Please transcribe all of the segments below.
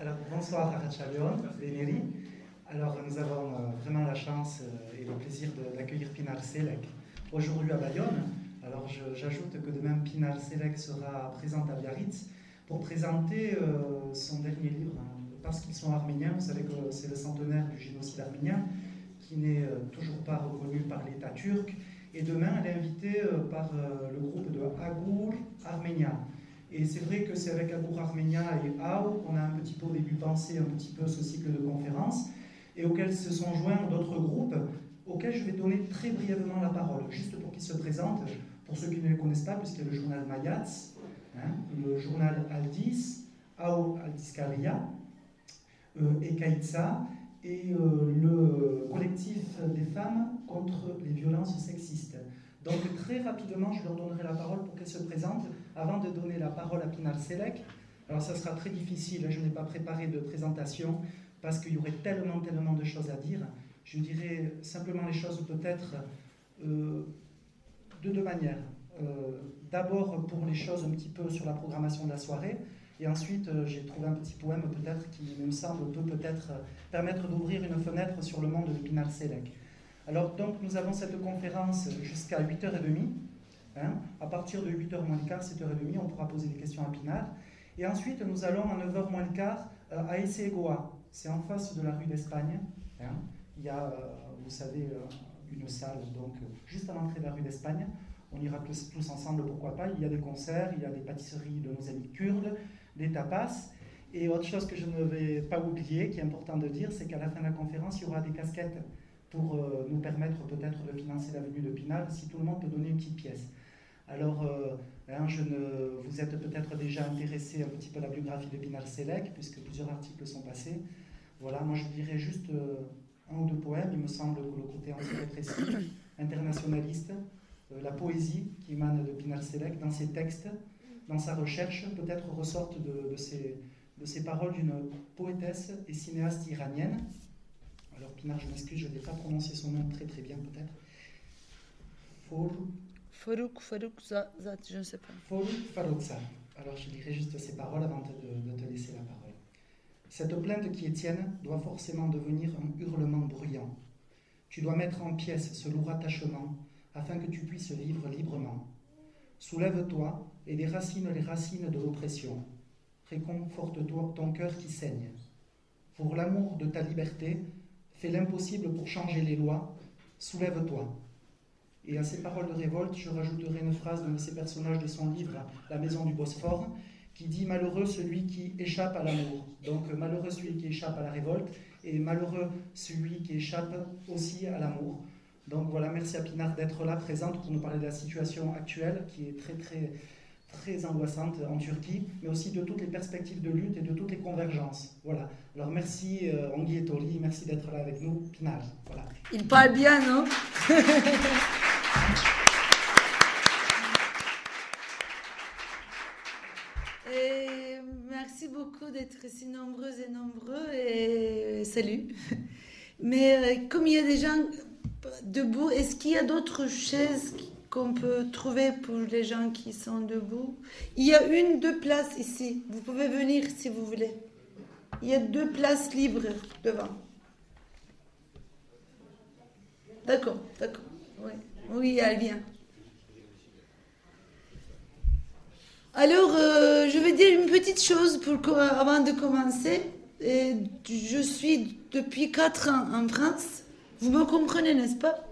Alors, bonsoir Arachalio, Vénéri. Alors, nous avons euh, vraiment la chance euh, et le plaisir d'accueillir Pinar Selek aujourd'hui à Bayonne. Alors, j'ajoute que demain, Pinar Selek sera présente à Biarritz pour présenter euh, son dernier livre, hein, parce qu'ils sont arméniens. Vous savez que c'est le centenaire du génocide arménien qui n'est toujours pas reconnu par l'État turc. Et demain, elle est invitée par le groupe de Agour Arménia. Et c'est vrai que c'est avec Agour Arménia et AO qu'on a un petit peu au début pensé un petit peu ce cycle de conférences et auxquels se sont joints d'autres groupes auxquels je vais donner très brièvement la parole, juste pour qu'ils se présentent, pour ceux qui ne les connaissent pas, puisqu'il y a le journal Mayats, hein, le journal Aldis, AO Aldiskaria, euh, et Kaitsa, et euh, le collectif des femmes contre les violences sexistes. Donc très rapidement, je leur donnerai la parole pour qu'elles se présentent avant de donner la parole à Pinar Selek. Alors ça sera très difficile, je n'ai pas préparé de présentation parce qu'il y aurait tellement, tellement de choses à dire. Je dirais simplement les choses peut-être euh, de deux manières. Euh, d'abord pour les choses un petit peu sur la programmation de la soirée, et ensuite euh, j'ai trouvé un petit poème peut-être qui me semble peut peut-être permettre d'ouvrir une fenêtre sur le monde de Pinar Selek. Alors donc nous avons cette conférence jusqu'à 8h30. Hein. À partir de 8h moins le quart, 7h30, on pourra poser des questions à Pinard. Et ensuite nous allons à 9h moins le quart euh, à Essegoa. C'est en face de la rue d'Espagne. Hein. Il y a, euh, vous savez, euh, une salle donc juste à l'entrée de la rue d'Espagne. On ira tous, ensemble, pourquoi pas. Il y a des concerts, il y a des pâtisseries de nos amis kurdes, des tapas. Et autre chose que je ne vais pas oublier, qui est important de dire, c'est qu'à la fin de la conférence, il y aura des casquettes pour nous permettre peut-être de financer la venue de Pinal, si tout le monde peut donner une petite pièce. Alors, euh, hein, je ne, vous êtes peut-être déjà intéressé un petit peu à la biographie de Pinal Selec, puisque plusieurs articles sont passés. Voilà, moi je dirais juste euh, un ou deux poèmes. Il me semble que le côté internationaliste, la poésie qui émane de Pinal Selec dans ses textes, dans sa recherche, peut-être ressortent de, ces, de paroles d'une poétesse et cinéaste iranienne alors Pinar, je m'excuse, je n'ai pas prononcé son nom très très bien peut-être. Farouk, Farouk Zat, je ne sais pas. Farouk Faroukza. Alors je dirai juste ces paroles avant de, de te laisser la parole. Cette plainte qui est tienne doit forcément devenir un hurlement bruyant. Tu dois mettre en pièces ce lourd attachement afin que tu puisses vivre librement. Soulève-toi et déracine les racines de l'oppression. Réconforte-toi ton cœur qui saigne. Pour l'amour de ta liberté, Fais l'impossible pour changer les lois, soulève-toi. Et à ces paroles de révolte, je rajouterai une phrase d'un de ces personnages de son livre, La maison du Bosphore, qui dit Malheureux celui qui échappe à l'amour. Donc malheureux celui qui échappe à la révolte, et malheureux celui qui échappe aussi à l'amour. Donc voilà, merci à Pinard d'être là, présente, pour nous parler de la situation actuelle, qui est très très très angoissante en Turquie, mais aussi de toutes les perspectives de lutte et de toutes les convergences. Voilà. Alors merci euh, et Tori, merci d'être là avec nous. Pinal. Voilà. Il parle bien, non et Merci beaucoup d'être si nombreuses et nombreux et salut. Mais euh, comme il y a des gens debout, est-ce qu'il y a d'autres chaises qu'on peut trouver pour les gens qui sont debout? Il y a une, deux places ici. Vous pouvez venir si vous voulez. Il y a deux places libres devant. D'accord, d'accord. Oui, oui elle vient. Alors, euh, je vais dire une petite chose pour, avant de commencer. Je suis depuis quatre ans en France. Vous me comprenez, n'est-ce pas?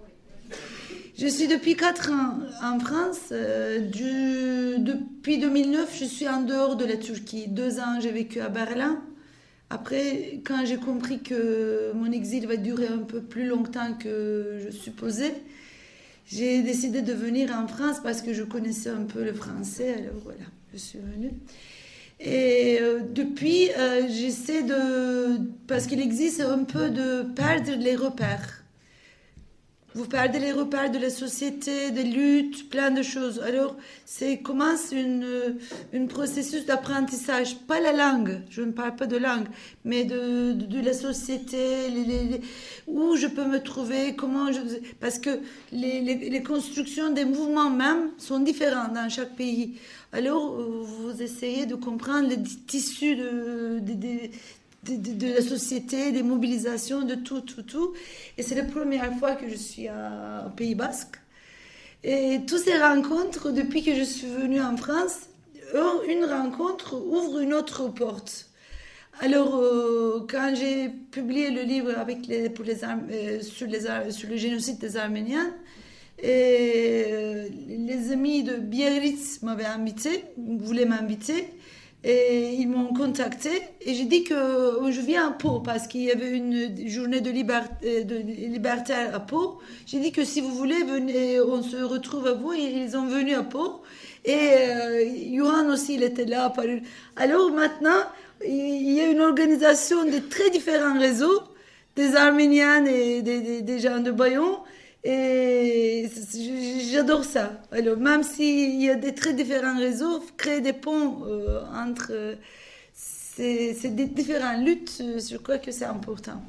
Je suis depuis 4 ans en France. Euh, depuis 2009, je suis en dehors de la Turquie. Deux ans, j'ai vécu à Berlin. Après, quand j'ai compris que mon exil va durer un peu plus longtemps que je supposais, j'ai décidé de venir en France parce que je connaissais un peu le français. Alors voilà, je suis venue. Et euh, depuis, euh, j'essaie de... Parce qu'il existe un peu de perdre les repères. Vous parlez les repères de la société, des luttes, plein de choses. Alors, c'est commence une, un processus d'apprentissage, pas la langue, je ne parle pas de langue, mais de, de, la société, où je peux me trouver, comment je... Parce que les, les, constructions des mouvements même sont différentes dans chaque pays. Alors, vous essayez de comprendre les tissus de, de, de, la société, des mobilisations, de tout, tout, tout. Et c'est la première fois que je suis au Pays Basque. Et toutes ces rencontres, depuis que je suis venue en France, une rencontre ouvre une autre porte. Alors, euh, quand j'ai publié le livre avec les, pour les, euh, sur, les, sur le génocide des Arméniens, euh, les amis de Biarritz m'avaient invité, voulaient m'inviter, et ils m'ont contacté, et j'ai dit que je viens à Pau, parce qu'il y avait une journée de, liberté, de libertaire à Pau. J'ai dit que si vous voulez, venez, on se retrouve à vous, ils sont venus à Pau. Et Johan aussi, il était là. Alors maintenant, il y a une organisation de très différents réseaux, des Arméniens et des, gens de Bayon. Et j'adore ça. Alors, même s'il y a des très différents réseaux, créer des ponts euh, entre ces, différentes luttes, je crois que c'est important.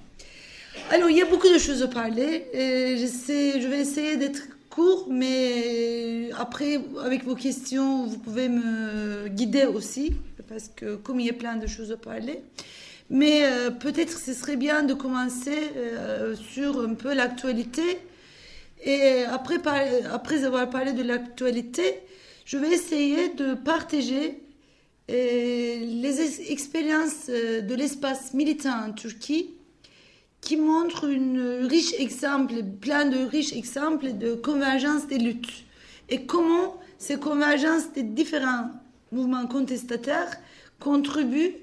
Alors, il y a beaucoup de choses à parler. Je, vais essayer d'être court, mais après, avec vos questions, vous pouvez me guider aussi parce que comme il y a plein de choses à parler. Mais euh, peut-être ce serait bien de commencer euh, sur un peu l'actualité. Et après, avoir parlé de l'actualité, je vais essayer de partager euh, les expériences de l'espace militant en Turquie qui montrent une riche exemple, plein de riches exemples de convergence des luttes. Et comment ces convergences des différents mouvement contestataire contribue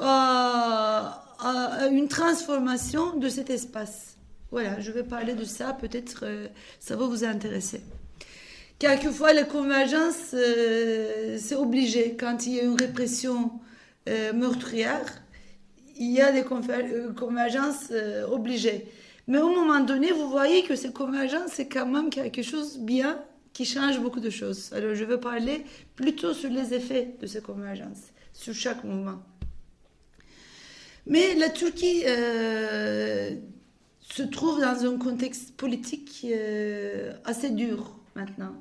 à, une transformation de cet espace. Voilà, je vais parler de ça, peut-être euh, ça va vous intéresser. Quelquefois, la convergence, euh, c'est obligé. Quand il y a une répression euh, meurtrière, il y a des convergences obligées. Mais au moment donné, vous voyez que ces convergences, c'est quand même quelque chose bien qui change beaucoup de choses. Alors je veux parler plutôt sur les effets de ces convergences, sur chaque mouvement. Mais la Turquie se trouve dans un contexte politique euh, assez dur maintenant.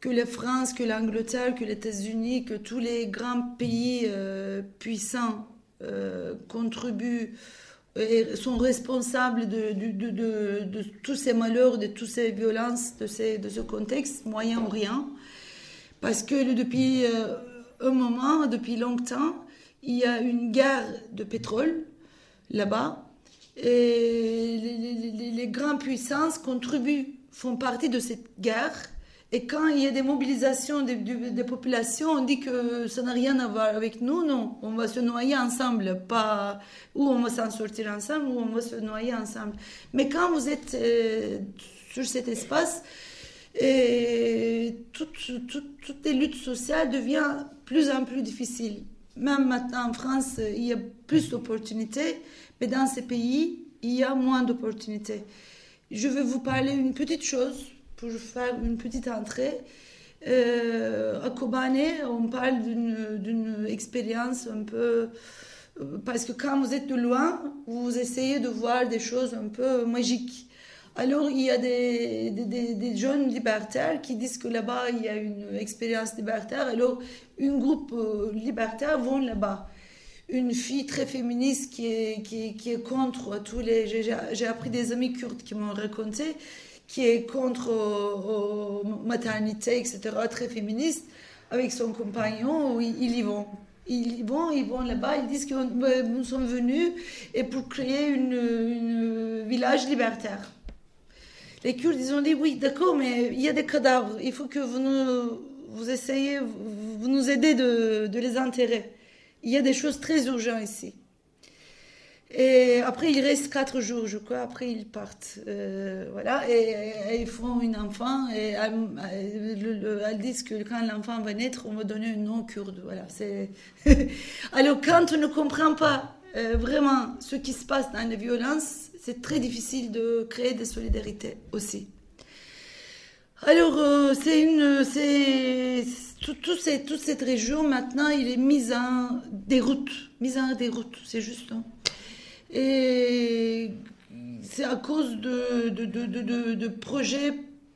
Que la France, que l'Angleterre, que les États-Unis, que tous les grands pays euh, puissants contribuent et sont responsables de, tous ces malheurs, de toutes ces violences, de, ces, ce contexte, moyen ou rien. Parce que depuis euh, un moment, depuis longtemps, il y a une guerre de pétrole là-bas. Et les, grandes puissances contribuent, font partie de cette guerre et quand il y a des mobilisations des, populations, on dit que ça n'a rien à voir avec nous. Non, on va se noyer ensemble, pas ou on va s'en sortir ensemble ou on va se noyer ensemble. Mais quand vous êtes euh, sur cet espace, toutes, toutes, les luttes sociales deviennent plus en plus difficiles. Même maintenant en France, il y a plus d'opportunités, mais dans ces pays, il y a moins d'opportunités. Je vais vous parler d'une petite chose pour faire une petite entrée. Euh, à Kobane, on parle d'une expérience un peu... Euh, parce que quand vous êtes de loin, vous essayez de voir des choses un peu magiques. Alors, il y a des, des, jeunes libertaires qui disent que là-bas, il y a une expérience libertaire. Alors, un groupe euh, libertaire vont là-bas. Une fille très féministe qui est, qui, est contre tous les... J'ai appris des amis kurdes qui m'ont raconté qui est contre la euh, maternité, etc., très féministe, avec son compagnon, ils, y vont. Ils y vont, ils vont là-bas, ils disent que ben, nous sommes venus et pour créer une, village libertaire. Les Kurdes, ils ont dit oui, d'accord, mais il y a des cadavres, il faut que vous nous, vous essayez, vous nous aidez de, les enterrer. Il y a des choses très urgentes ici. Et après, il reste quatre jours, je crois. Après, ils partent. Euh, voilà. Et, ils font une enfant. Et elles, disent que quand l'enfant va naître, on va donner un nom kurde. Voilà. Alors, quand on ne comprend pas euh, vraiment ce qui se passe dans les violences, c'est très difficile de créer des solidarités aussi. Alors, euh, c'est toute cette région maintenant, il est mise en déroute, mise en déroute, c'est juste. Hein. Et c'est à cause de, de, de, de, projets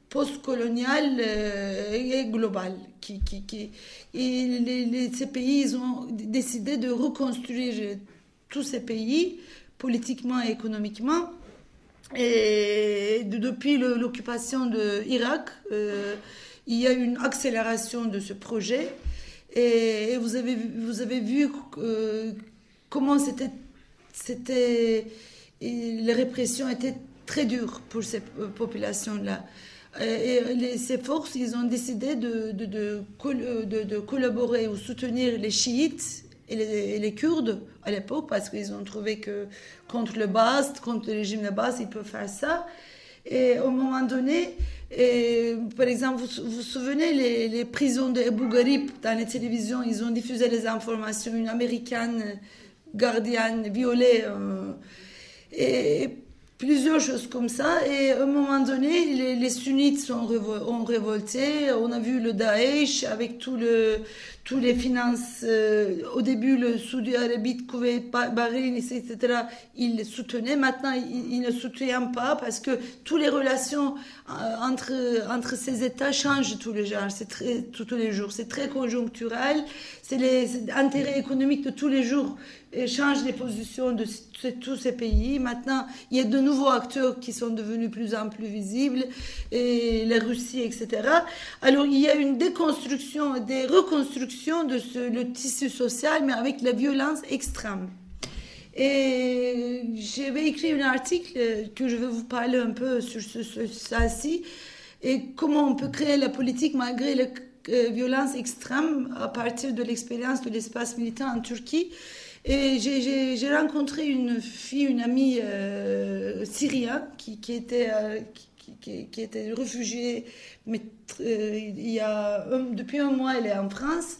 post-colonial euh, et global. Qui, et ces pays ils ont décidé de reconstruire tous ces pays, politiquement et économiquement. Et depuis l'occupation de l'Irak, euh, il y a une accélération de ce projet. Et, vous, avez, vous avez vu euh, comment c'était, c'était, les répressions étaient très dures pour ces populations-là. Et ces forces, ils ont décidé de, de, de, de collaborer ou soutenir les chiites et les, Kurdes à l'époque, parce qu'ils ont trouvé que contre le Bast, contre le régime de Bast, ils peuvent faire ça. Et au moment donné, par exemple, vous vous souvenez, les, les prisons de Abu Ghraib, dans les télévisions, ils ont diffusé les informations, une américaine gardienne violée. Euh, et plusieurs choses comme ça. Et à un moment donné, les, sunnites ont révolté. On a vu le Daesh avec tous les finances, euh, au début, le Saudi Arabie, Koweït, Bahreïn, etc., ils soutenaient. Maintenant, ils, ne soutiennent pas parce que toutes les relations euh, entre, ces États changent tous les jours. Très, tous les jours. C'est très conjoncturel. C'est les intérêts économiques de tous les jours changent les positions de tous ces pays. Maintenant, il y a de nouveaux acteurs qui sont devenus plus en plus visibles, et la Russie, etc. Alors, il y a une déconstruction, des reconstructions de ce, le tissu social, mais avec la violence extrême. Et j'avais écrit un article que je vais vous parler un peu sur ce, ça-ci, et comment on peut créer la politique malgré la euh, violence extrême à partir de l'expérience de l'espace militaire en Turquie. Et j'ai rencontré une fille, une amie euh, syrienne qui, était, euh, qui, était réfugiée, mais euh, il y a depuis un mois, elle est en France.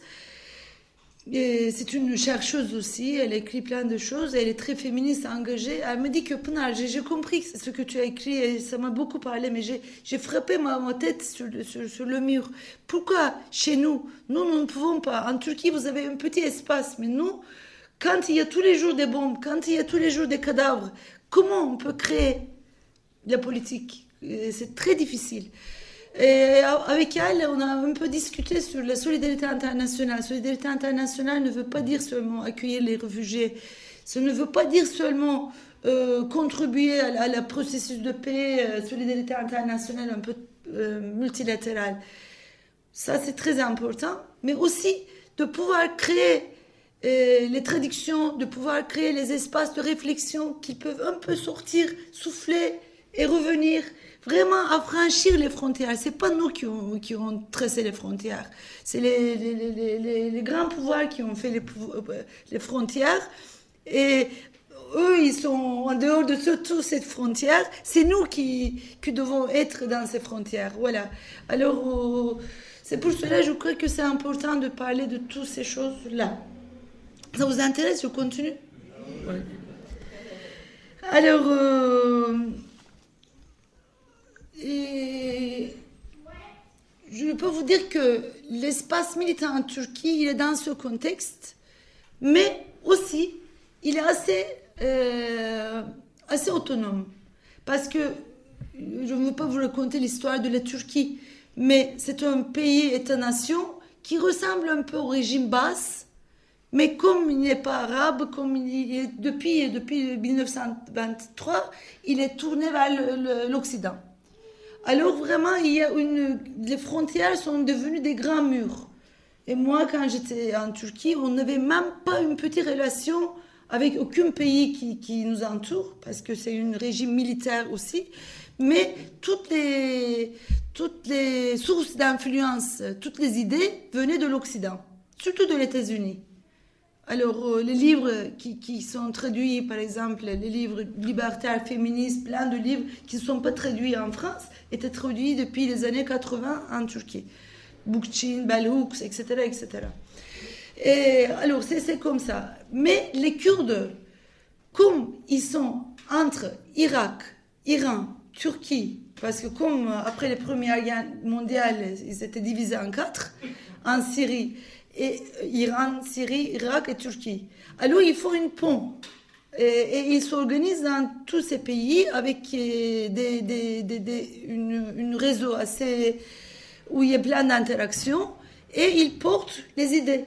C'est une chercheuse aussi, elle écrit plein de choses, elle est très féministe, engagée. Elle me dit que Pnar, j'ai compris ce que tu as écrit et ça m'a beaucoup parlé, mais j'ai frappé ma, tête sur le, mur. Pourquoi chez nous, nous, nous ne pouvons pas En Turquie, vous avez un petit espace, mais nous, quand il y a tous les jours des bombes, quand il y a tous les jours des cadavres, comment on peut créer la politique? C'est très difficile. Et avec elle, on a un peu discuté sur la solidarité internationale. Solidarité internationale ne veut pas dire seulement accueillir les réfugiés. Ça ne veut pas dire seulement euh, contribuer à, la processus de paix, euh, solidarité internationale un peu euh, multilatérale. Ça, c'est très important. Mais aussi de pouvoir créer les traductions, de pouvoir créer les espaces de réflexion qui peuvent un peu sortir, souffler et revenir vraiment affranchir les frontières. C'est pas nous qui ont, qui ont tracé les frontières. C'est les, les, les, les, grands pouvoirs qui ont fait les, euh, les frontières. Et eux, ils sont en dehors de toutes cette frontière. C'est nous qui, qui devons être dans ces frontières. Voilà. Alors, euh, c'est pour cela, je crois que c'est important de parler de toutes ces choses-là. Ça vous intéresse Je continue Alors, euh, et je peux vous dire que l'espace militaire en Turquie, il est dans ce contexte, mais aussi, il est assez, euh, assez autonome. Parce que, je ne veux pas vous raconter l'histoire de la Turquie, mais c'est un pays, État-nation, qui ressemble un peu au régime basse, mais comme il n'est pas arabe, comme il est depuis, depuis 1923, il est tourné vers l'Occident. Alors vraiment, il y a une, les frontières sont devenues des grands murs. Et moi, quand j'étais en Turquie, on n'avait même pas une petite relation avec aucun pays qui, qui nous entoure, parce que c'est un régime militaire aussi. Mais toutes les, toutes les sources d'influence, toutes les idées venaient de l'Occident, surtout de États-Unis. Alors, euh, les livres qui, sont traduits, par exemple, les livres libertaires, féministes, plein de livres qui ne sont pas traduits en France, étaient traduits depuis les années 80 en Turquie. Boukchin, Baloux, etc., etc. Et alors, c'est comme ça. Mais les Kurdes, comme ils sont entre Irak, Iran, Turquie, parce que comme après la Première Guerre mondiale, ils étaient divisés en quatre, en Syrie, et Iran, Syrie, Irak et Turquie. Alors il faut une pont. Et, ils s'organisent dans tous ces pays avec euh, des, réseau assez où il y a plein d'interactions et ils portent les idées.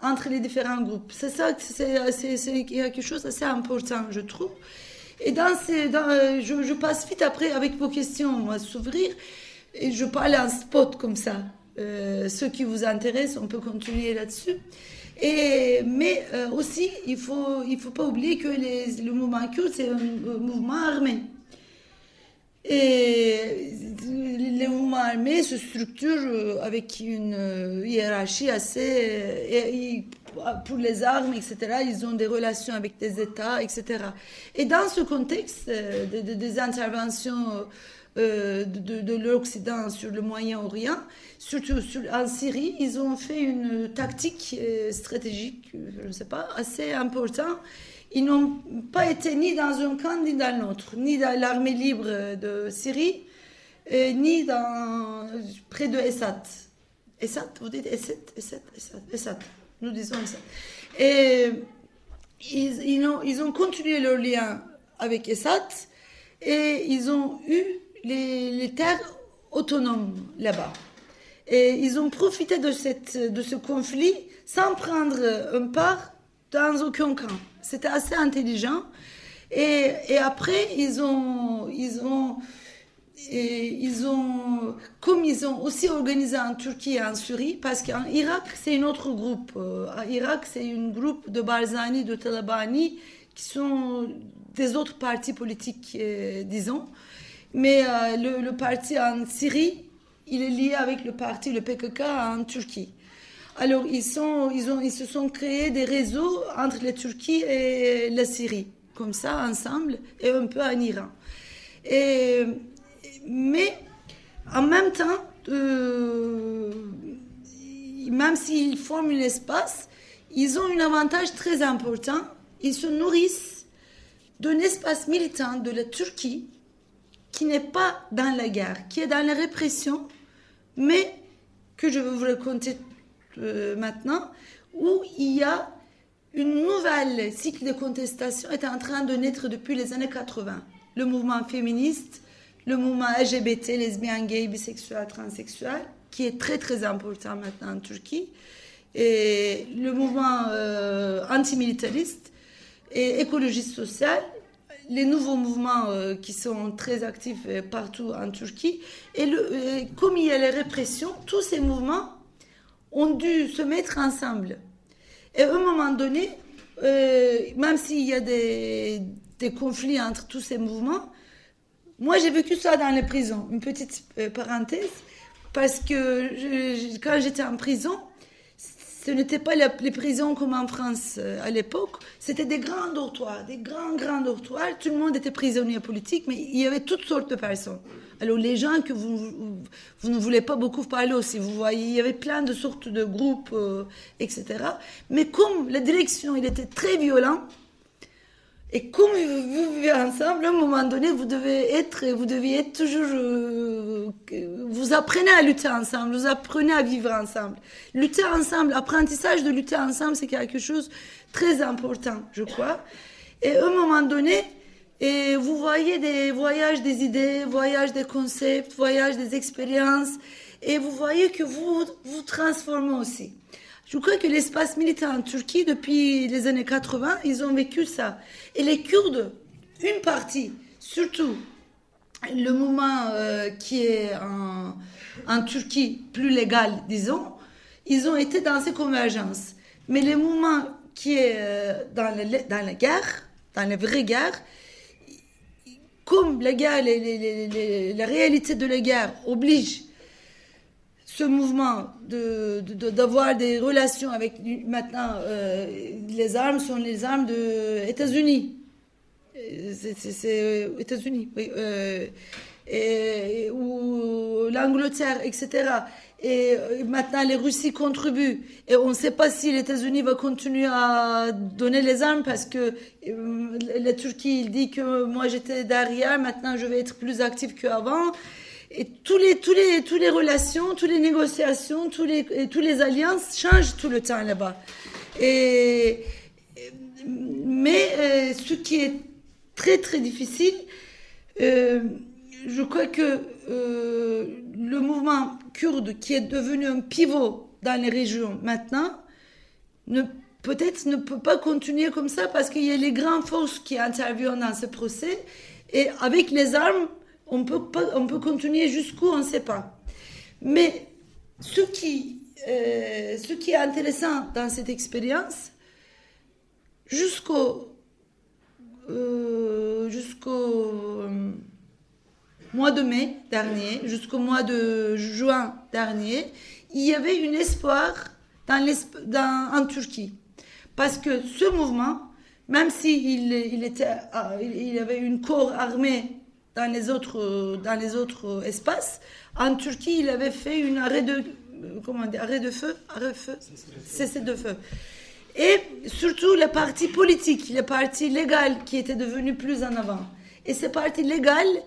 entre les différents groupes. C'est ça, c'est quelque chose d'assez important, je trouve. Et dans ces, je, je, passe vite après avec vos questions à s'ouvrir et je parle en spot comme ça. Euh, ceux qui vous intéressent, on peut continuer là-dessus. Et, mais euh, aussi, il ne faut, il faut pas oublier que le mouvement kurde, c'est un mouvement armé. Et les mouvements armés se structurent euh, avec une euh, hiérarchie assez... Pour les armes, etc., ils ont des relations avec des États, etc. Et dans ce contexte des interventions de, de l'Occident sur le Moyen-Orient, surtout sur, en Syrie, ils ont fait une tactique euh, stratégique, je ne sais pas, assez importante. Ils n'ont pas été ni dans un camp ni dans l'autre, ni dans l'armée libre de Syrie, euh, ni dans, près de Essat. Essat, vous dites Essat, Essat, Essat, nous disons Essat. Et ils, ils, ont, ils ont continué leur lien avec Essat et ils ont eu les, terres autonomes là-bas. Et ils ont profité de, cette, de ce conflit sans prendre un part dans aucun camp. C'était assez intelligent. Et, et, après, ils ont, ils ont, ils ont, comme ils ont aussi organisé en Turquie et en Syrie, parce qu'en Irak, c'est un autre groupe. Euh, en Irak, c'est un groupe de Barzani, de Talabani, qui sont des autres partis politiques, euh, disons. Mais euh, le, parti en Syrie, il est lié avec le parti, le PKK en Turquie. Alors, ils, se sont créés des réseaux entre la Turquie et la Syrie, comme ça, ensemble, et un peu en Iran. Mais en même temps, euh, même s'ils forment un espace, ils ont un avantage très important. Ils se nourrissent d'un espace militant de la Turquie qui n'est pas dans la guerre, qui est dans la répression mais que je vais vous raconter euh, maintenant, où il y a une nouvelle cycle de contestation est en train de naître depuis les années 80. Le mouvement féministe, le mouvement LGBT, lesbien, gay, bisexuel, transsexuel, qui est très très important maintenant en Turquie, et le mouvement euh, antimilitariste et écologiste social, les nouveaux mouvements euh, qui sont très actifs euh, partout en Turquie. Et euh, comme il y a les répressions, tous ces mouvements ont dû se mettre ensemble. Et à un moment donné, même s'il y a des, conflits entre tous ces mouvements, moi j'ai vécu ça dans les prisons. Une petite parenthèse, parce que quand j'étais en prison, ce n'était pas les prisons comme en France euh, à l'époque, c'était des grands dortoirs, des grands, grands dortoirs. Tout le monde était prisonnier politique, mais il y avait toutes sortes de personnes. Alors les gens que vous, vous ne voulez pas beaucoup parler aussi, vous voyez, il y avait plein de sortes de groupes, euh, etc. Mais comme la direction, il était très violent, et comme vous vivez ensemble, à un moment donné, vous devez être, vous devez être toujours, euh, vous apprenez à lutter ensemble, vous apprenez à vivre ensemble. Lutter ensemble, apprentissage de lutter ensemble, c'est quelque chose de très important, je crois. Et à un moment donné, et vous voyez des voyages des idées, voyages des concepts, voyages des expériences, et vous voyez que vous vous transformez aussi. Je crois que l'espace militaire en Turquie, depuis les années 80, ils ont vécu ça. Et les Kurdes, une partie, surtout le mouvement euh, qui est en, Turquie plus légal, disons, ils ont été dans ces convergences. Mais le mouvement qui est euh, dans, la guerre, dans la vraie guerre, comme la réalité de la guerre oblige ce mouvement d'avoir de, des relations avec maintenant euh, les armes sont les armes des États-Unis. C'est États-Unis, oui, euh, et, ou l'Angleterre, etc. Et euh, maintenant, les Russies contribuent. Et on ne sait pas si les États-Unis va continuer à donner les armes parce que la Turquie, il dit que moi j'étais derrière, maintenant je vais être plus actif qu'avant. Et tous les, tous les, tous les relations, toutes les négociations, tous les, et tous les alliances changent tout le temps là-bas. Mais euh, ce qui est très très difficile, euh, je crois que euh, le mouvement kurde qui est devenu un pivot dans les régions maintenant, ne peut-être ne peut pas continuer comme ça parce qu'il y a les grandes forces qui interviennent dans ce procès et avec les armes, on peut, pas, on peut continuer jusqu'où, on ne sait pas. Mais ce qui, euh, ce qui est intéressant dans cette expérience, jusqu'au euh, jusqu'au euh, mois de mai dernier, jusqu'au mois de juin dernier, il y avait un espoir dans dans, en Turquie. Parce que ce mouvement, même s'il il était, euh, il avait une corps armée dans les autres, dans les autres espaces, en Turquie, il avait fait un arrêt de, comment dire, arrêt de feu, arrêt de feu, cessez de feu. Et surtout les partis politiques, les partis légaux qui étaient devenus plus en avant. Et ces partis légaux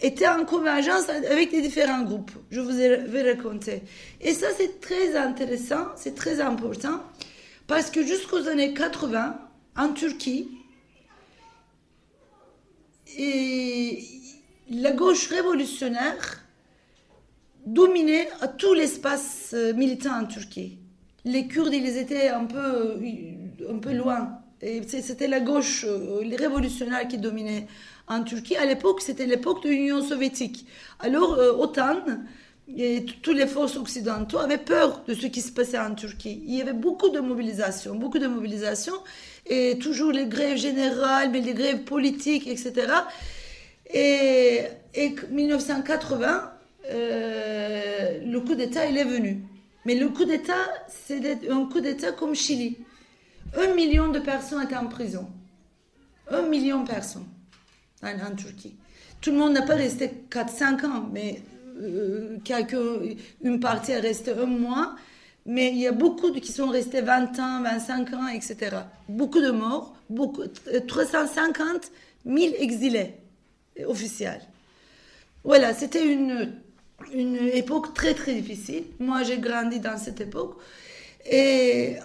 étaient en convergence avec les différents groupes. Je vous vais raconter. Et ça, c'est très intéressant, c'est très important, parce que jusqu'aux années 80, en Turquie, et la gauche révolutionnaire dominait tout l'espace euh, militant en Turquie les Kurdes, ils étaient un peu, un peu loin. C'était la gauche, euh, les révolutionnaires qui dominaient en Turquie. À l'époque, c'était l'époque de l'Union soviétique. Alors, euh, OTAN et toutes les forces occidentaux avaient peur de ce qui se passait en Turquie. Il y avait beaucoup de mobilisation, beaucoup de mobilisation, et toujours les grèves générales, mais les grèves politiques, etc. Et, en 1980, euh, le coup d'État, il est venu. Mais le coup d'État, c'est un coup d'État comme Chili. Un million de personnes étaient en prison. Un million de personnes en, Turquie. Tout le monde n'a pas resté 4-5 ans, mais euh, une partie est restée un mois. Mais il y a beaucoup qui sont restés 20 ans, 25 ans, etc. Beaucoup de morts, beaucoup, 350 000 exilés officiels. Voilà, c'était une une époque très très difficile. Moi, j'ai grandi dans cette époque. Et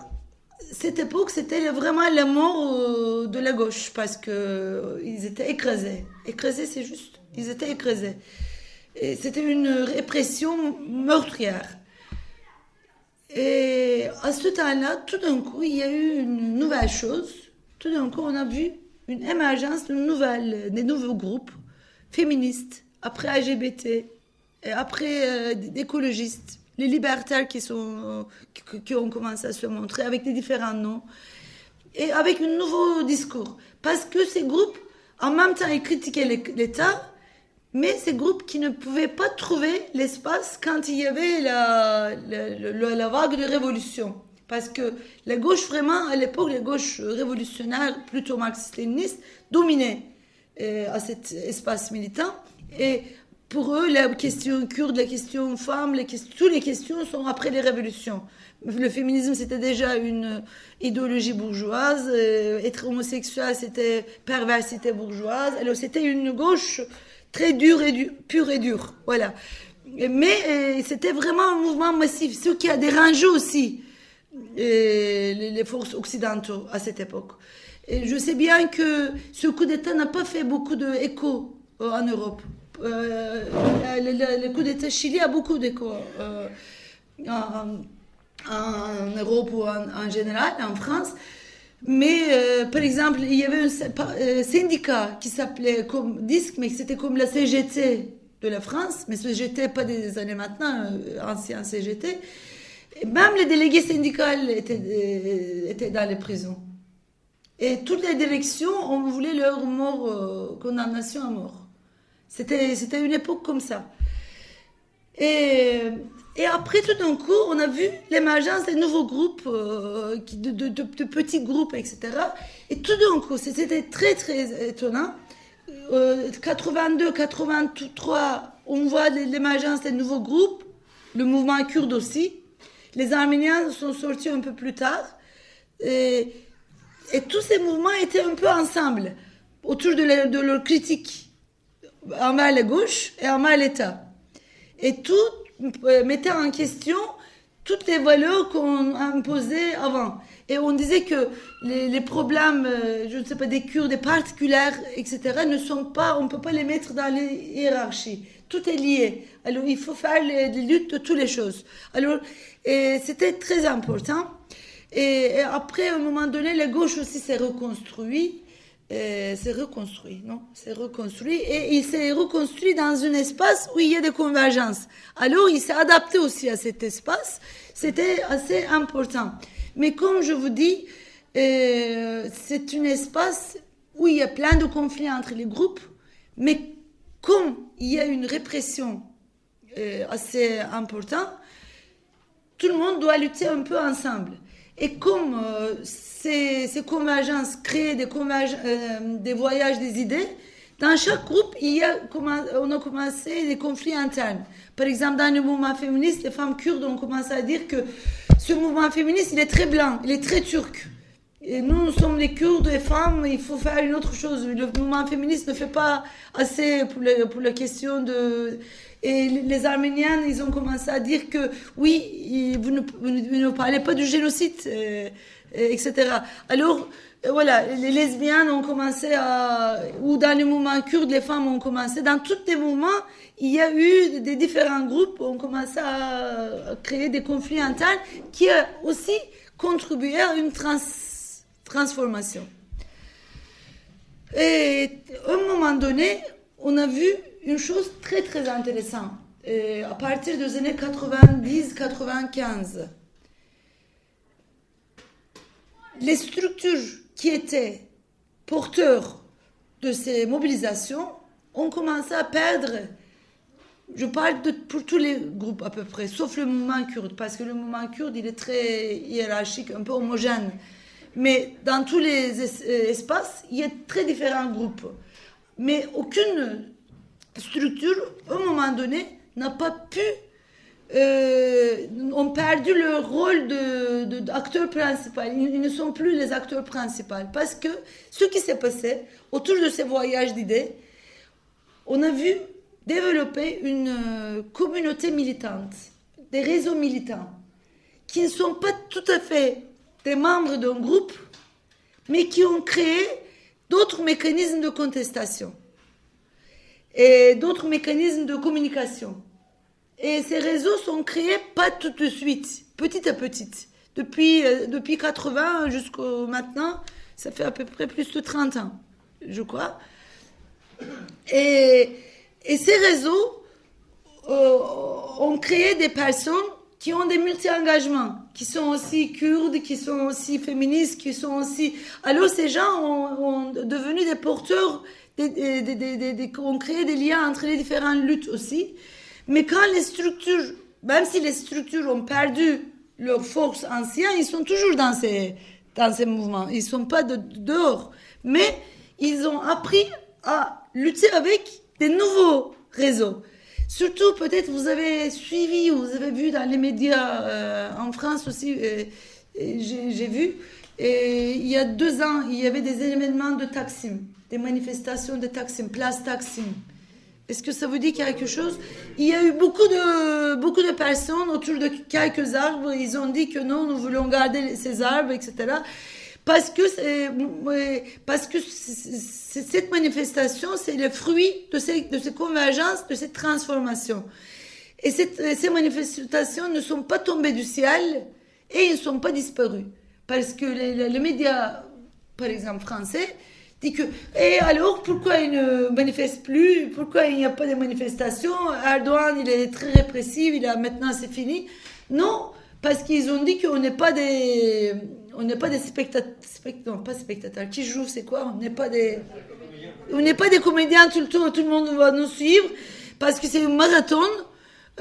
cette époque, c'était vraiment la mort euh, de la gauche parce qu'ils euh, étaient écrasés. Écrasés, c'est juste. Ils étaient écrasés. Et c'était une répression meurtrière. Et à ce temps-là, tout d'un coup, il y a eu une nouvelle chose. Tout d'un coup, on a vu une émergence de nouvelles, des nouveaux groupes féministes, après LGBT, après, euh, écologistes, les libertaires qui, sont, qui, ont commencé à se montrer avec des différents noms et avec un nouveau discours. Parce que ces groupes, en même temps, ils critiquaient l'État, mais ces groupes qui ne pouvaient pas trouver l'espace quand il y avait la, la, vague de révolution. Parce que la gauche, vraiment, à l'époque, la gauche révolutionnaire, plutôt marxiste-léniniste, dominait euh, à cet espace militant. Et pour eux, la question kurde, la question femme, toutes les questions sont après les révolutions. Le féminisme, c'était déjà une idéologie bourgeoise. Euh, être homosexuel, c'était perversité bourgeoise. Alors, c'était une gauche très dure et pure et dure. Voilà. Mais euh, c'était vraiment un mouvement massif, ce qui a dérangé aussi euh, les, forces occidentaux à cette époque. Et je sais bien que ce coup d'État n'a pas fait beaucoup d'écho en Europe. Euh, le, coup d'État Chili a beaucoup d'écho euh, en, Europe ou en, général, en France. Mais euh, par exemple, il y avait un syndicat qui s'appelait comme DISC, mais c'était comme la CGT de la France, mais CGT pas des années maintenant, ancien CGT. Même les délégués syndicaux étaient, dans les prisons. Et toutes les directions, on voulait leur mort, condamnation à mort. C'était une époque comme ça. Et, et après, tout d'un coup, on a vu l'émergence des nouveaux groupes, euh, de, petits groupes, etc. Et tout d'un coup, c'était très, très étonnant. Euh, 82, 83, on voit l'émergence des nouveaux groupes, le mouvement kurde aussi. Les Arméniens sont sortis un peu plus tard. Et, tous ces mouvements étaient un peu ensemble, autour de, de leur critique en mal la gauche et en mal l'État. Et tout mettait en question toutes les valeurs qu'on imposait avant. Et on disait que les, problèmes, euh, je ne sais pas, des cures, des particulières, etc., ne sont pas, on ne peut pas les mettre dans les hiérarchies. Tout est lié. Alors, il faut faire les, luttes de toutes les choses. Alors, c'était très important. Et, après, à un moment donné, la gauche aussi s'est reconstruite. S'est reconstruit, non? C'est reconstruit et il s'est reconstruit dans un espace où il y a des convergences. Alors, il s'est adapté aussi à cet espace. C'était assez important. Mais comme je vous dis, euh, c'est un espace où il y a plein de conflits entre les groupes, mais comme il y a une répression euh, assez importante, tout le monde doit lutter un peu ensemble. Et comme euh, ces, ces, convergences créent des, des voyages des idées, dans chaque groupe, il y a, on a commencé des conflits internes. Par exemple, dans le mouvement féministe, les femmes kurdes ont commencé à dire que ce mouvement féministe, il est très blanc, il est très turc. Et nous, nous sommes les Kurdes, les femmes, il faut faire une autre chose. Le mouvement féministe ne fait pas assez pour la question de... Et les Arméniens, ils ont commencé à dire que oui, vous ne, parlez pas du génocide, euh, etc. Alors, euh, voilà, les lesbiennes ont commencé à, ou dans le mouvement kurde, les femmes ont commencé, dans tous les mouvements, il y a eu des différents groupes, ont commencé à créer des conflits internes qui ont aussi contribué à une transformation. Et à un moment donné, on a vu une chose très très intéressante. Et à partir des années 90-95, les structures qui étaient porteurs de ces mobilisations ont commencé à perdre je parle de, pour tous les groupes à peu près, sauf le mouvement kurde, parce que le mouvement kurde, il est très hiérarchique, un peu homogène. Mais dans tous les euh, espaces, il y a très différents groupes. Mais aucune structure, à un moment donné, n'a pas pu, euh, ont perdu leur rôle d'acteur principal. Ils, ils, ne sont plus les acteurs principaux. Parce que ce qui s'est passé autour de ces voyages d'idées, on a vu développer une euh, communauté militante, des réseaux militants, qui ne sont pas tout à fait des membres d'un groupe, mais qui ont créé d'autres mécanismes de contestation et d'autres mécanismes de communication. Et ces réseaux sont créés pas tout de suite, petit à petit. Depuis, euh, depuis 80 jusqu'au maintenant, ça fait à peu près plus de 30 ans, je crois. Et et ces réseaux euh, ont créé des personnes qui ont des multi-engagements, qui sont aussi kurdes, qui sont aussi féministes, qui sont aussi... Alors ces gens ont, devenu des porteurs, des, ont créé des liens entre les différentes luttes aussi. Mais quand les structures, même si les structures ont perdu leur force ancienne, ils sont toujours dans ces, dans ces mouvements. Ils ne sont pas de, dehors. Mais ils ont appris à lutter avec des nouveaux réseaux. Surtout, peut-être vous avez suivi ou vous avez vu dans les médias euh, en France aussi, euh, j'ai vu, et il y a deux ans, il y avait des événements de Taksim, des manifestations de Taksim, place Taksim. Est-ce que ça vous dit quelque chose? Il y a eu beaucoup de, beaucoup de personnes autour de quelques arbres. Ils ont dit que non, nous voulons garder ces arbres, etc parce que, parce que cette manifestation, c'est le fruit de ces, de ces convergences, de cette transformation. Et ces manifestations ne sont pas tombées du ciel et ils ne sont pas disparus. Parce que les, médias, par exemple français, disent que, et alors, pourquoi ils ne manifestent plus? Pourquoi il n'y a pas de manifestations Erdogan, il est très répressif, il a, maintenant c'est fini. Non, parce qu'ils ont dit qu'on n'est pas des on n'est pas des spectateurs, non pas spectateurs, qui jouent, c'est quoi? On n'est pas des, on n'est pas des comédiens tout le temps, tout le monde va nous suivre, parce que c'est un marathon.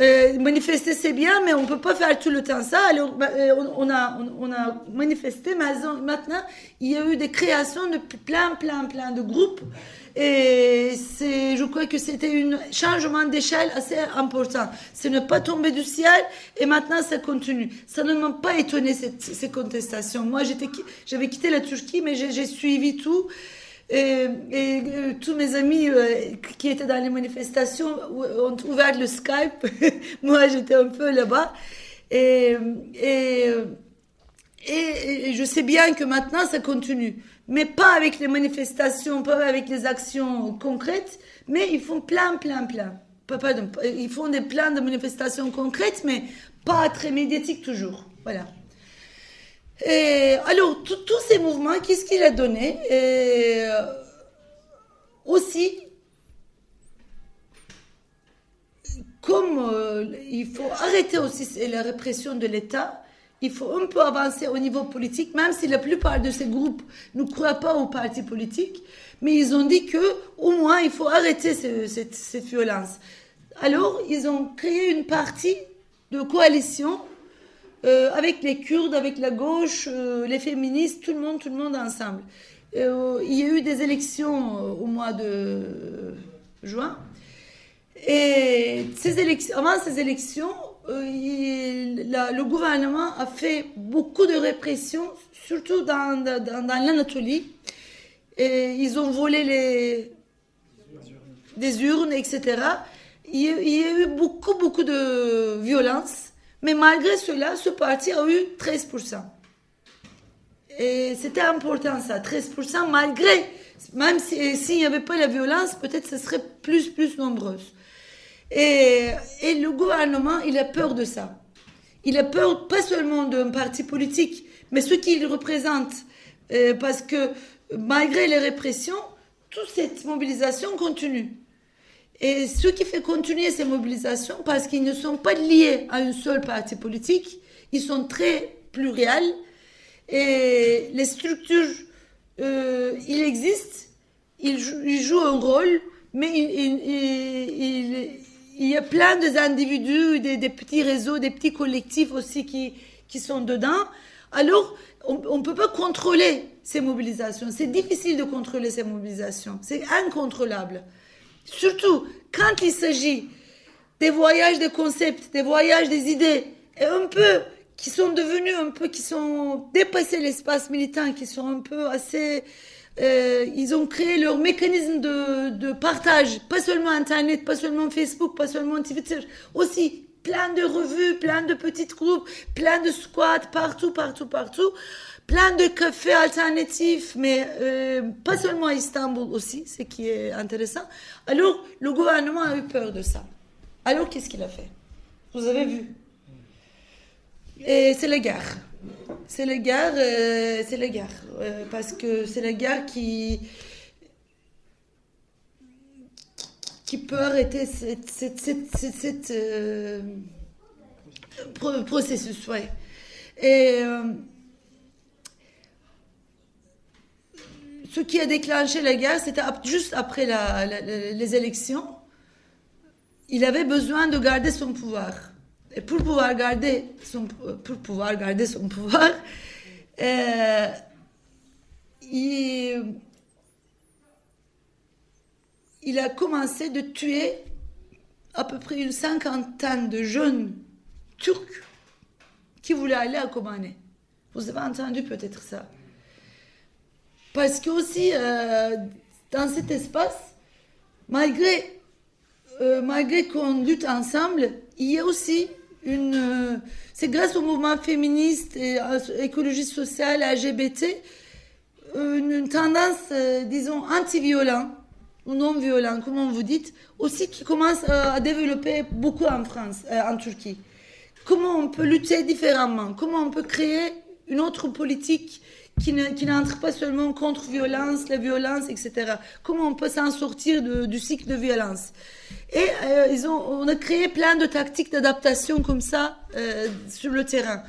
Euh, manifester c'est bien, mais on peut pas faire tout le temps ça. Alors euh, on, a on, a manifesté, mais maintenant il y a eu des créations de plein plein plein de groupes et je crois que c'était un changement d'échelle assez important. Ce n'est pas tombé du ciel et maintenant ça continue. Ça ne m'a pas étonné ces contestations. Moi, j'avais quitté la Turquie, mais j'ai, suivi tout. Et, euh, tous mes amis euh, qui étaient dans les manifestations ont ouvert le Skype. Moi, j'étais un peu là-bas. Et, je sais bien que maintenant, ça continue mais pas avec les manifestations, pas avec les actions concrètes, mais ils font plein, plein, plein. Pardon, ils font des plans de manifestations concrètes, mais pas très médiatiques toujours. Voilà. Et alors, tous ces mouvements, qu'est-ce qu'il a donné? Et, Aussi, comme euh, il faut arrêter aussi la répression de l'État, il faut un peu avancer au niveau politique, même si la plupart de ces groupes ne croient pas aux partis politiques, mais ils ont dit que au moins il faut arrêter cette, violence. Alors ils ont créé une partie de coalition euh, avec les Kurdes, avec la gauche, euh, les féministes, tout le monde, tout le monde ensemble. Euh, il y a eu des élections au mois de juin. Et avant ces élections, le gouvernement a fait beaucoup de répression, surtout dans, l'Anatolie. Ils ont volé les, des urnes, etc. Il y a eu beaucoup, beaucoup de violence. Mais malgré cela, ce parti a eu 13%. Et c'était important ça, 13%, malgré, même s'il n'y avait pas la violence, peut-être ce serait plus, plus nombreuse. Et, et, le gouvernement, il a peur de ça. Il a peur pas seulement d'un parti politique, mais ce qu'il représente. Euh, parce que malgré les répressions, toute cette mobilisation continue. Et ce qui fait continuer ces mobilisations, parce qu'ils ne sont pas liés à une seule parti politique, ils sont très pluriels et les structures, euh, il existe, ils, jouent un rôle, mais il, y a plein d'individus, des, des, petits réseaux, des petits collectifs aussi qui, qui sont dedans. Alors, on ne peut pas contrôler ces mobilisations. C'est difficile de contrôler ces mobilisations. C'est incontrôlable. Surtout quand il s'agit des voyages des concepts, des voyages des idées, et un peu qui sont devenus un peu, qui sont dépassés l'espace militant, qui sont un peu assez... Euh, ils ont créé leur mécanisme de, de, partage, pas seulement Internet, pas seulement Facebook, pas seulement Twitter, aussi plein de revues, plein de petits groupes, plein de squats partout, partout, partout plein de cafés alternatifs, mais euh, pas seulement à Istanbul aussi, ce qui est intéressant. Alors, le gouvernement a eu peur de ça. Alors, qu'est-ce qu'il a fait? Vous avez vu? Et c'est la guerre. C'est la guerre, euh, c'est la guerre. Euh, parce que c'est la guerre qui, qui peut arrêter cette, processus. Ce qui a déclenché la guerre, c'était juste après les élections. Il avait besoin de garder son pouvoir. Et pour pouvoir garder son, pour pouvoir son pouvoir, euh, il, il a commencé de tuer à peu près une cinquantaine de jeunes turcs qui voulaient aller à Kobane. Vous avez entendu peut-être ça. Parce que aussi, euh, dans cet espace, malgré, euh, malgré qu'on lutte ensemble, il y a aussi une... Euh, c'est grâce au mouvement féministe et écologiste social, LGBT, une, tendance, disons, anti-violent ou non-violent, comme vous dites, aussi qui commence à développer beaucoup en France, en Turquie. Comment on peut lutter différemment? Comment on peut créer une autre politique qui n'entre pas seulement contre violence, la violence, etc. Comment on peut s'en sortir du cycle de violence? Et euh, ils ont, on a créé plein de tactiques d'adaptation comme ça euh, sur le terrain.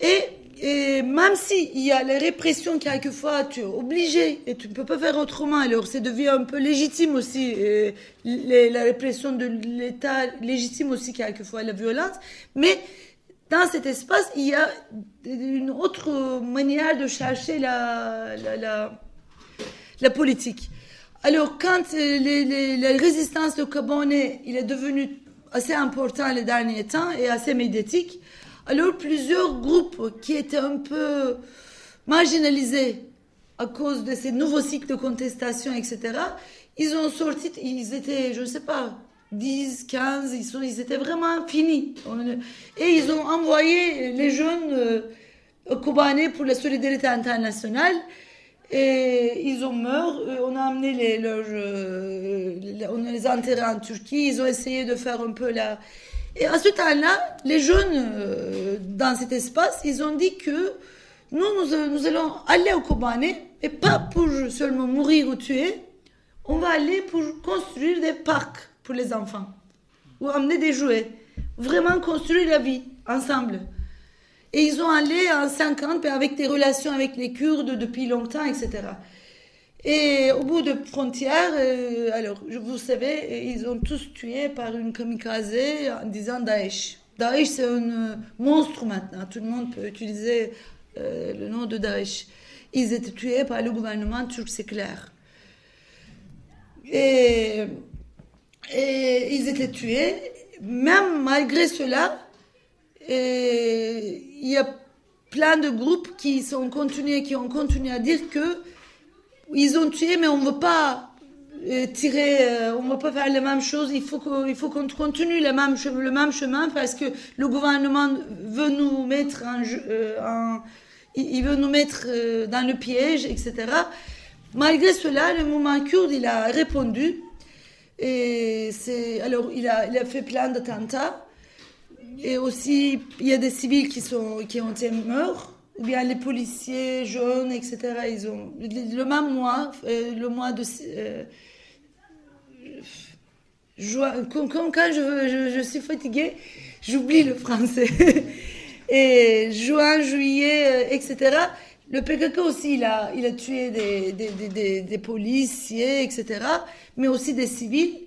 Et, même s'il y a la répression, quelquefois tu es obligé et tu ne peux pas faire autrement, alors c'est devient un peu légitime aussi, la répression de l'État légitime aussi quelquefois la violence, mais dans cet espace, il y a une autre manière de chercher la, la, la, politique. Alors, quand la résistance de Kabone il est devenu assez important les derniers temps et assez médiatique, alors plusieurs groupes qui étaient un peu marginalisés à cause de ces nouveaux cycles de contestation, etc., ils ont sorti, ils étaient, je ne sais pas, 10, 15, ils, sont, ils étaient vraiment finis. Et ils ont envoyé les jeunes euh, au Kobané pour la solidarité internationale. Et ils ont meurt. Euh, on a amené les, euh, on les a enterrés en Turquie. Ils ont essayé de faire un peu la. Et à ce temps-là, les jeunes dans cet espace, ils ont dit que nous, nous, allons aller au Kobane, et pas pour seulement mourir ou tuer, on va aller pour construire des parcs pour les enfants, ou amener des jouets, vraiment construire la vie ensemble. Et ils ont allé en 50 avec des relations avec les Kurdes depuis longtemps, etc. Et au bout de frontières, euh, alors vous savez, ils ont tous tué par une kamikaze en disant Daesh. Daesh, c'est un monstre maintenant. Tout le monde peut utiliser euh, le nom de Daesh. Ils étaient tués par le gouvernement turc, c'est clair. Et, et, ils étaient tués. Même malgré cela, il y a plein de groupes qui sont continués, qui ont continué à dire que ils ont tué, mais on ne veut pas euh, tirer, euh, on ne veut pas faire les mêmes choses. Il faut qu'on continue le même, même chemin parce que le gouvernement veut nous mettre euh, il veut nous mettre dans le piège, etc. Malgré cela, le mouvement kurde, il a répondu. Et c'est, alors, il a, il a fait plein d'attentats. Et aussi, il y a des civils qui, sont, qui ont été morts ou bien les policiers jaunes, etc. Ils ont le même mois, euh, le mois de euh, juin, quand, quand je, je, suis fatiguée, j'oublie le français. Et juin, juillet, euh, etc. Le PKK aussi, il a, il a tué des, des, des, des, policiers, etc. Mais aussi des civils.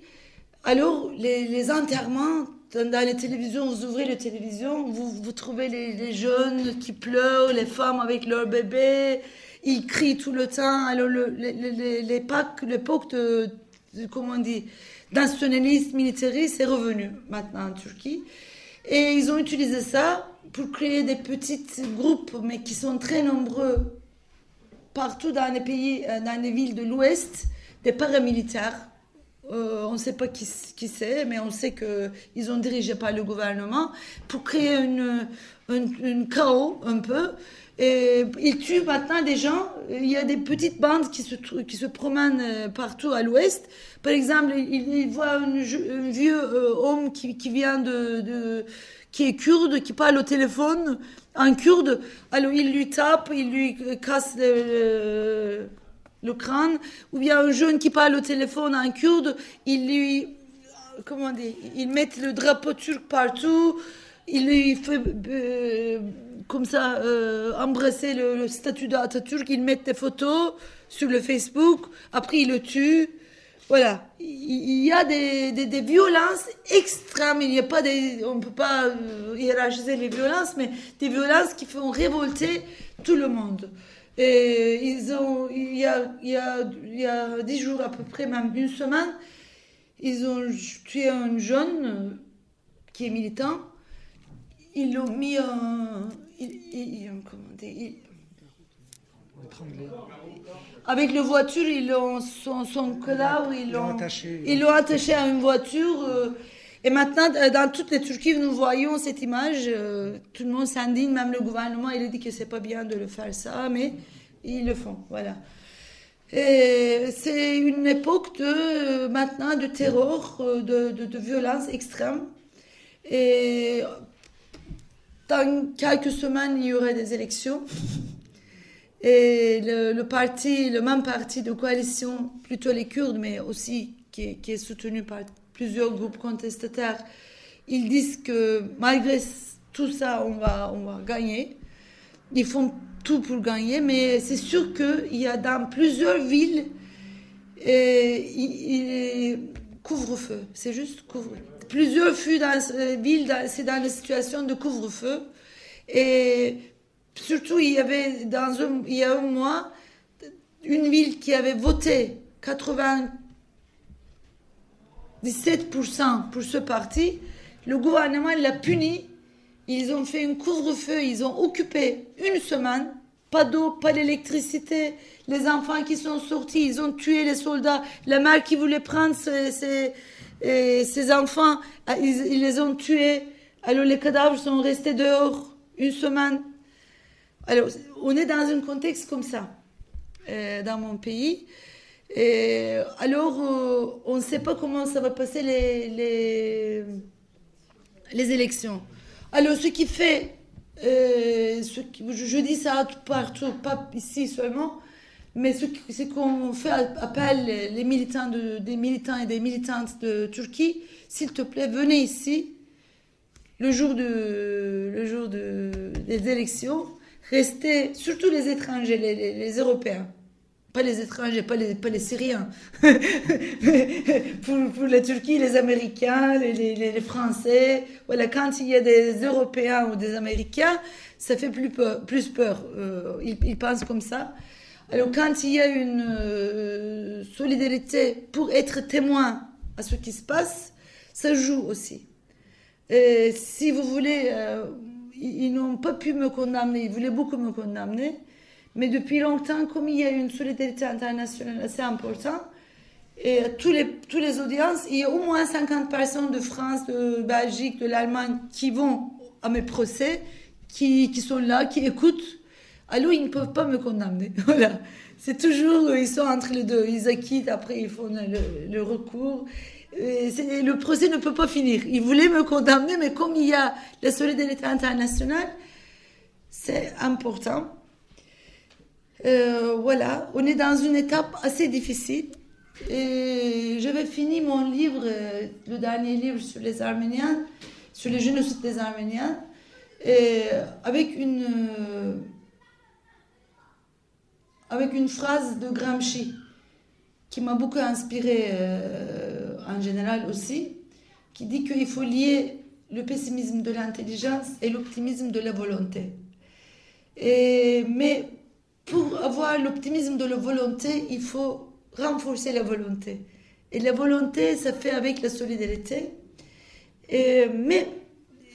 Alors, les, les enterrements, dans les télévisions, vous ouvrez les télévisions, vous, trouvez les, jeunes qui pleurent, les femmes avec leurs bébés, ils crient tout le temps. Alors l'époque, l'époque de, de, comment on dit, nationalisme militariste est revenu maintenant en Turquie. Et ils ont utilisé ça pour créer des petits groupes, mais qui sont très nombreux partout dans les pays, euh, dans les villes de l'Ouest, des paramilitaires euh, on ne sait pas qui, qui c'est, mais on sait qu'ils ont dirigé par le gouvernement pour créer une, une, chaos un peu. Et ils tuent maintenant des gens. Il y a des petites bandes qui se, qui se promènent euh, partout à l'ouest. Par exemple, ils, voient un, vieux homme qui, qui vient de, de, qui est kurde, qui parle au téléphone en kurde. Alors ils lui tapent, ils lui cassent le le crâne, ou bien un jeune qui parle au téléphone un kurde, il lui, comment dire, il met le drapeau turc partout, il lui fait euh, comme ça euh, embrasser le, statut d'Atatürk, il met des photos sur le Facebook, après il le tue. Voilà, il y a des, des, violences extrêmes. Il n'y a pas des, on peut pas euh, hiérarchiser les violences, mais des violences qui font révolter tout le monde. Et ils ont, il y a, il y a, il y a dix jours à peu près, même une semaine, ils ont tué un jeune qui est militant. Ils l'ont mis en. comment dire, avec la voiture, ils l'ont, son, son ils l'ont attaché. Ils l'ont attaché à une voiture. Euh, et maintenant, dans toutes les Turquies, nous voyons cette image. Euh, tout le monde s'indigne, même le gouvernement, il dit que c'est pas bien de le faire ça, mais ils le font. Voilà. Et c'est une époque de maintenant de terror, euh, de, de, violence extrême. Et dans quelques semaines, il y aurait des élections. Et le, parti, le même parti de coalition, plutôt les Kurdes, mais aussi qui, est soutenu par plusieurs groupes contestataires, ils disent que malgré tout ça, on va, on va gagner. Ils font tout pour gagner, mais c'est sûr qu'il y a dans plusieurs villes couvre-feu. C'est juste couvre Plusieurs dans, villes, c'est dans la situation de couvre-feu. Et surtout, il y avait dans un, il y a un mois une ville qui avait voté 80 17% pour ce parti, le gouvernement l'a puni. Ils ont fait un couvre-feu, ils ont occupé une semaine, pas d'eau, pas d'électricité. Les enfants qui sont sortis, ils ont tué les soldats. La mère qui voulait prendre ses, ses, enfants, ah, ils, les ont tués. Alors les cadavres sont restés dehors une semaine. Alors, on est dans un contexte comme ça euh, dans mon pays. Alors, euh, on ne sait pas comment ça va passer les, les, élections. Alors, ce qui fait euh, je, dis ça partout, pas ici seulement, mais ce, qu'on fait appel les militants de, des militants et des militantes de Turquie, s'il te plaît, venez ici le jour, de, le jour de, des élections, restez, surtout les étrangers, les Européens pas les étrangers, pas les, Syriens. pour, la Turquie, les Américains, les, les, Français. Voilà, quand il y a des Européens ou des Américains, ça fait plus peur. Plus peur. Euh, ils, pensent comme ça. Alors, quand il y a une euh, solidarité pour être témoin à ce qui se passe, ça joue aussi. Et si vous voulez, euh, ils n'ont pas pu me condamner, ils voulaient beaucoup me condamner. Mais depuis longtemps, comme il y a une solidarité internationale assez importante, et tous les, tous les audiences, il y a au moins 50 personnes de France, de Belgique, de l'Allemagne qui vont à mes procès, qui, qui, sont là, qui écoutent. Alors, ils ne peuvent pas me condamner. Voilà. C'est toujours, ils sont entre les deux. Ils acquittent, après, ils font le, le recours. Et le procès ne peut pas finir. Ils voulaient me condamner, mais comme il y a la solidarité internationale, c'est important. Euh, voilà, on est dans une étape assez difficile. Et j'avais fini mon livre, euh, le dernier livre sur les Arméniens, sur les génocides des Arméniens, avec une, euh, avec une phrase de Gramsci qui m'a beaucoup inspiré en général aussi, qui dit qu'il faut lier le pessimisme de l'intelligence et l'optimisme de la volonté. Et, mais pour avoir l'optimisme de la volonté, il faut renforcer la volonté. Et la volonté, ça fait avec la solidarité. mais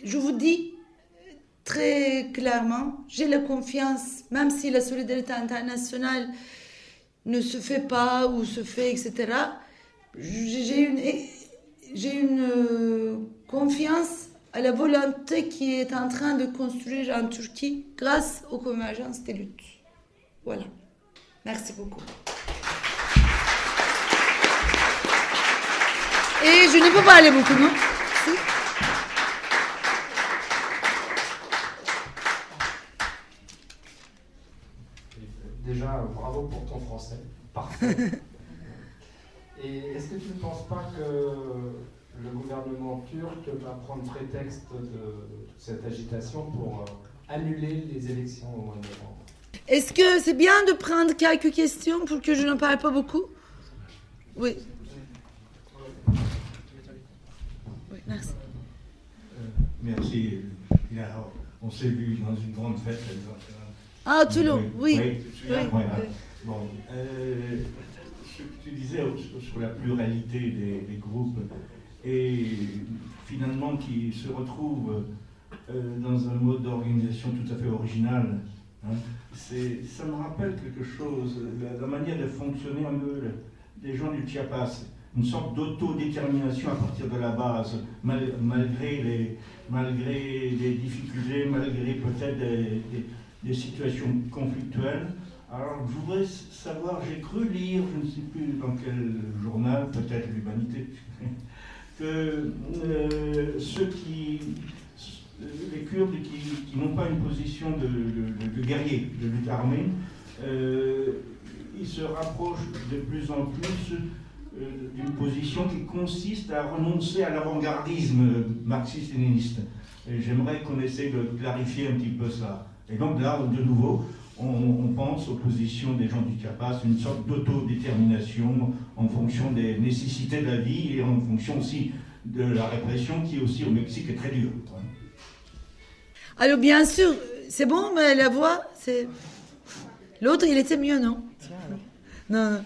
je vous dis très clairement, j'ai la confiance, même si la solidarité internationale ne se fait pas ou se fait, etc. J'ai une, j'ai une euh, confiance à la volonté qui est en train de construire en Turquie grâce aux convergences des luttes. Voilà. Merci beaucoup. Et je ne peux pas aller beaucoup, non? Déjà, bravo pour ton français. Parfait. Et est-ce que tu ne penses pas que le gouvernement turc va prendre prétexte de cette agitation pour euh, annuler les élections au mois de novembre? Est-ce que c'est bien de prendre quelques questions pour que je n'en parle pas beaucoup? Oui. Oui, merci. Euh, merci. on s'est vu dans une grande fête. Ah, Toulon, oui. Oui, oui, Bon, euh, tu disais sur la pluralité des, groupes et finalement qui se retrouvent euh, dans un mode d'organisation tout à fait original Hein. ça me rappelle quelque chose, la, manière de fonctionner un peu des gens du Chiapas, une sorte d'autodétermination à partir de la base, malgré, les, malgré les difficultés, malgré peut-être des, situations conflictuelles. Alors, je voudrais savoir, j'ai cru lire, je ne sais plus dans quel journal, peut-être l'Humanité, que euh, ceux qui les Kurdes qui, n'ont pas une position de, guerrier, de lutte armée, euh, ils se rapprochent de plus en plus euh, d'une position qui consiste à renoncer à l'avant-gardisme marxiste-léniniste. J'aimerais qu'on essaie de clarifier un petit peu ça. Et donc là, de nouveau, on, pense aux positions des gens du Chiapas, une sorte d'autodétermination en fonction des nécessités de la vie et en fonction aussi de la répression qui aussi au Mexique est très dure. Alors bien sûr, c'est bon, mais la voix, c'est... L'autre, il était mieux, non? Non, non.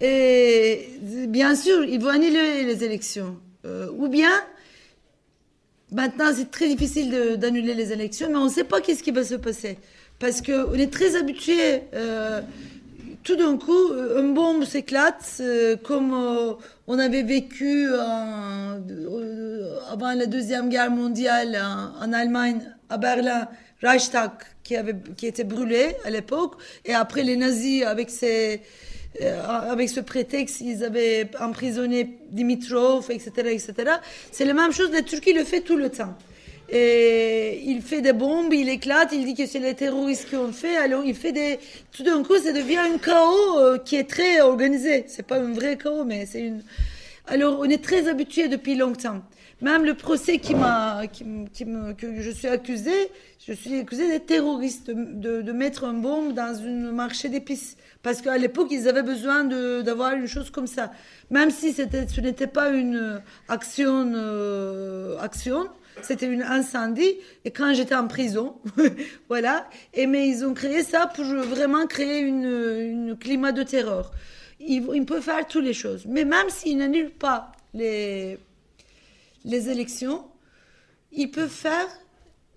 Et bien sûr, ils vont annuler les élections. Euh, ou bien, maintenant, c'est très difficile d'annuler les élections, mais on ne sait pas qu'est-ce qui va se passer. Parce qu'on est très habitué. Euh, tout d'un coup, une bombe s'éclate, euh, comme on avait vécu avant la Deuxième Guerre mondiale en Allemagne à Berlin, Reichstag qui, avait, qui était brûlé à l'époque, et après les nazis, avec, ces, euh, avec ce prétexte, ils avaient emprisonné Dimitrov, etc. etc. C'est la même chose, la Turquie le fait tout le temps. Et il fait des bombes, il éclate, il dit que c'est les terroristes qui ont fait. Alors il fait des. Tout d'un coup, ça devient un chaos euh, qui est très organisé. C'est pas un vrai chaos, mais c'est une. Alors on est très habitué depuis longtemps. Même le procès qui m'a, qui, me, que je suis accusée, je suis accusée d'être terroriste, de, de, mettre une bombe dans un marché d'épices. Parce qu'à l'époque, ils avaient besoin de, d'avoir une chose comme ça. Même si c'était, ce n'était pas une action, euh, action, c'était une incendie. Et quand j'étais en prison, voilà. Et mais ils ont créé ça pour vraiment créer une, une climat de terreur. Ils, ils peuvent faire toutes les choses. Mais même s'ils n'annulent pas les, les élections, ils peuvent faire,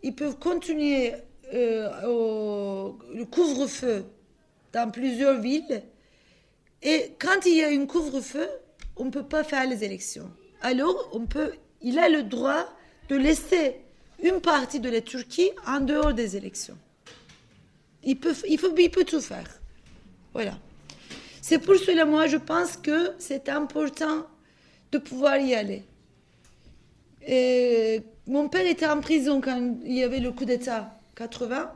ils peuvent continuer euh, le couvre-feu dans plusieurs villes. Et quand il y a un couvre-feu, on ne peut pas faire les élections. Alors, on peut, il a le droit de laisser une partie de la Turquie en dehors des élections. Il peut, il, il peut tout faire. Voilà. C'est pour cela, moi, je pense que c'est important de pouvoir y aller. Et mon père était en prison quand il y avait le coup d'État 80.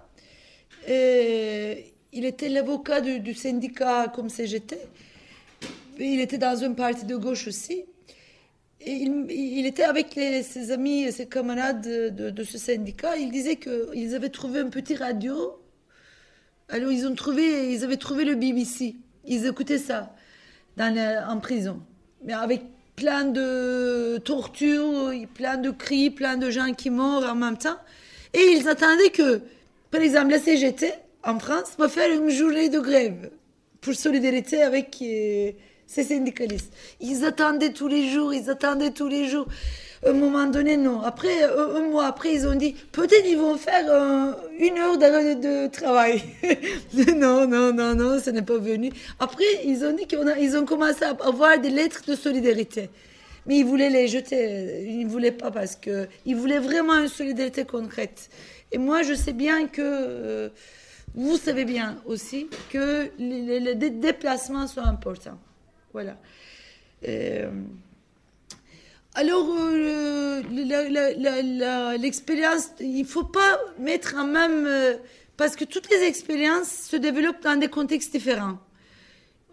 Et il était l'avocat du, syndicat comme CGT. Il était dans une partie de gauche aussi. Et il, était avec ses amis, ses camarades de, ce syndicat. Il disait qu'ils avaient trouvé un petit radio. Alors ils, ont trouvé, ils avaient trouvé le BBC. Ils écoutaient ça dans en prison. Mais avec plein de tortures, plein de cris, plein de gens qui meurent en même temps. Et ils attendaient que, par exemple, la CGT en France va faire une journée de grève pour solidarité avec euh, ces syndicalistes. Ils attendaient tous les jours, ils attendaient tous les jours. À un moment donné, non. Après, un, un mois après, ils ont dit peut-être ils vont faire euh, une heure de, travail. non, non, non, non, ce n'est pas venu. Après, ils ont dit qu'ils ont commencé à avoir des lettres de solidarité. Mais ils voulaient les jeter. Ils ne voulaient pas parce qu'ils voulaient vraiment une solidarité concrète. Et moi, je sais bien que. Euh, vous savez bien aussi que les déplacements sont importants. Voilà. Euh, alors, euh, l'expérience, il ne faut pas mettre en même... Euh, parce que toutes les expériences se développent dans des contextes différents.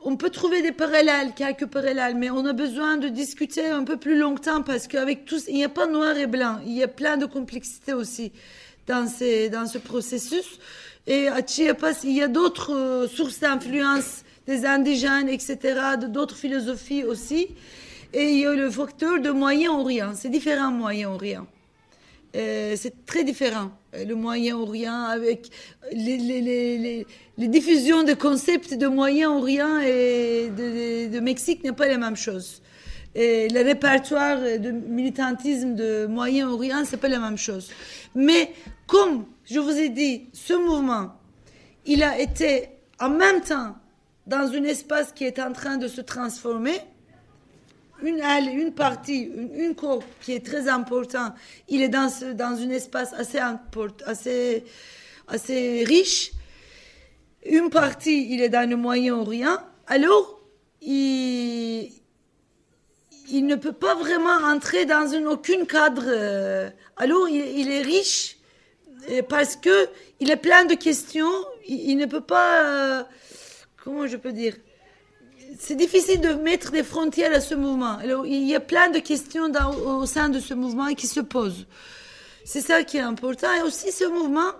On peut trouver des parallèles, quelques parallèles, mais on a besoin de discuter un peu plus longtemps parce qu'avec tous, il n'y a pas noir et blanc, il y a plein de complexité aussi dans, dans ce processus. Et à Chiapas, il y a d'autres euh, sources d'influence des indigènes, etc., d'autres philosophies aussi. Et il y a le facteur de Moyen-Orient. C'est différent, Moyen-Orient. Euh, c'est très différent, le Moyen-Orient, avec les, diffusions de concepts de Moyen-Orient et de Mexique n'est pas la même chose. Et le répertoire de militantisme de Moyen-Orient, c'est pas la même chose. Mais comme je vous ai dit, ce mouvement, il a été en même temps dans un espace qui est en train de se transformer, une aile, une partie, une, une corps qui est très important, il est dans, ce, dans un espace assez, assez, assez riche. Une partie, il est dans le Moyen-Orient. Alors, il, il ne peut pas vraiment entrer dans un, aucun cadre. Alors, il, il est riche parce que il a plein de questions. Il, il ne peut pas. Comment je peux dire c'est difficile de mettre des frontières à ce mouvement. Il y a plein de questions au sein de ce mouvement qui se posent. C'est ça qui est important. Et aussi, ce mouvement,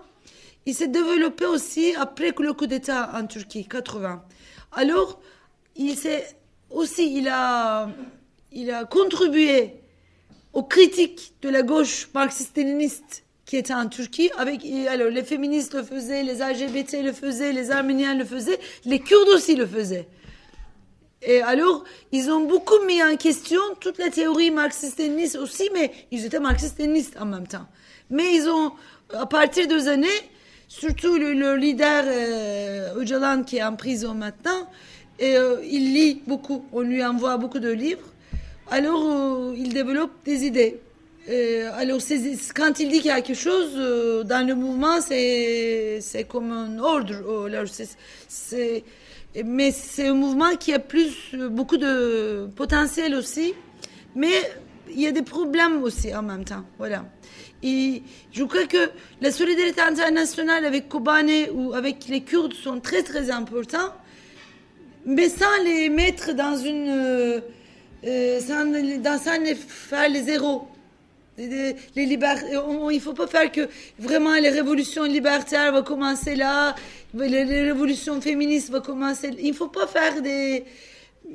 il s'est développé aussi après le coup d'État en Turquie, 80. Alors, il s'est aussi, il a, il a contribué aux critiques de la gauche marxiste-léniniste qui était en Turquie. Avec, alors, les féministes le faisaient, les LGBT le faisaient, les Arméniens le faisaient, les Kurdes aussi le faisaient. Et alors, ils ont beaucoup mis en question toute la théorie marxiste-léniniste aussi, mais ils étaient marxistes-léninistes en même temps. Mais ils ont, à partir des années, surtout le, le leader euh, Öcalan qui est en prison maintenant, et, euh, il lit beaucoup, on lui envoie beaucoup de livres, alors euh, il développe des idées. Euh, alors, quand il dit quelque chose euh, dans le mouvement, c'est, comme un ordre. Alors, c'est, c'est, mais c'est un mouvement qui a plus beaucoup de potentiel aussi, mais il y a des problèmes aussi en même temps. Voilà. Je crois que la solidarité internationale avec Kobane ou avec les Kurdes sont très très importants, mais sans les mettre dans une... Euh, euh, sans, sans les faire les zéros. Les, les il faut pas faire que vraiment les révolutions libertaires vont commencer là, les, révolutions féministes vont commencer. Il faut pas faire des,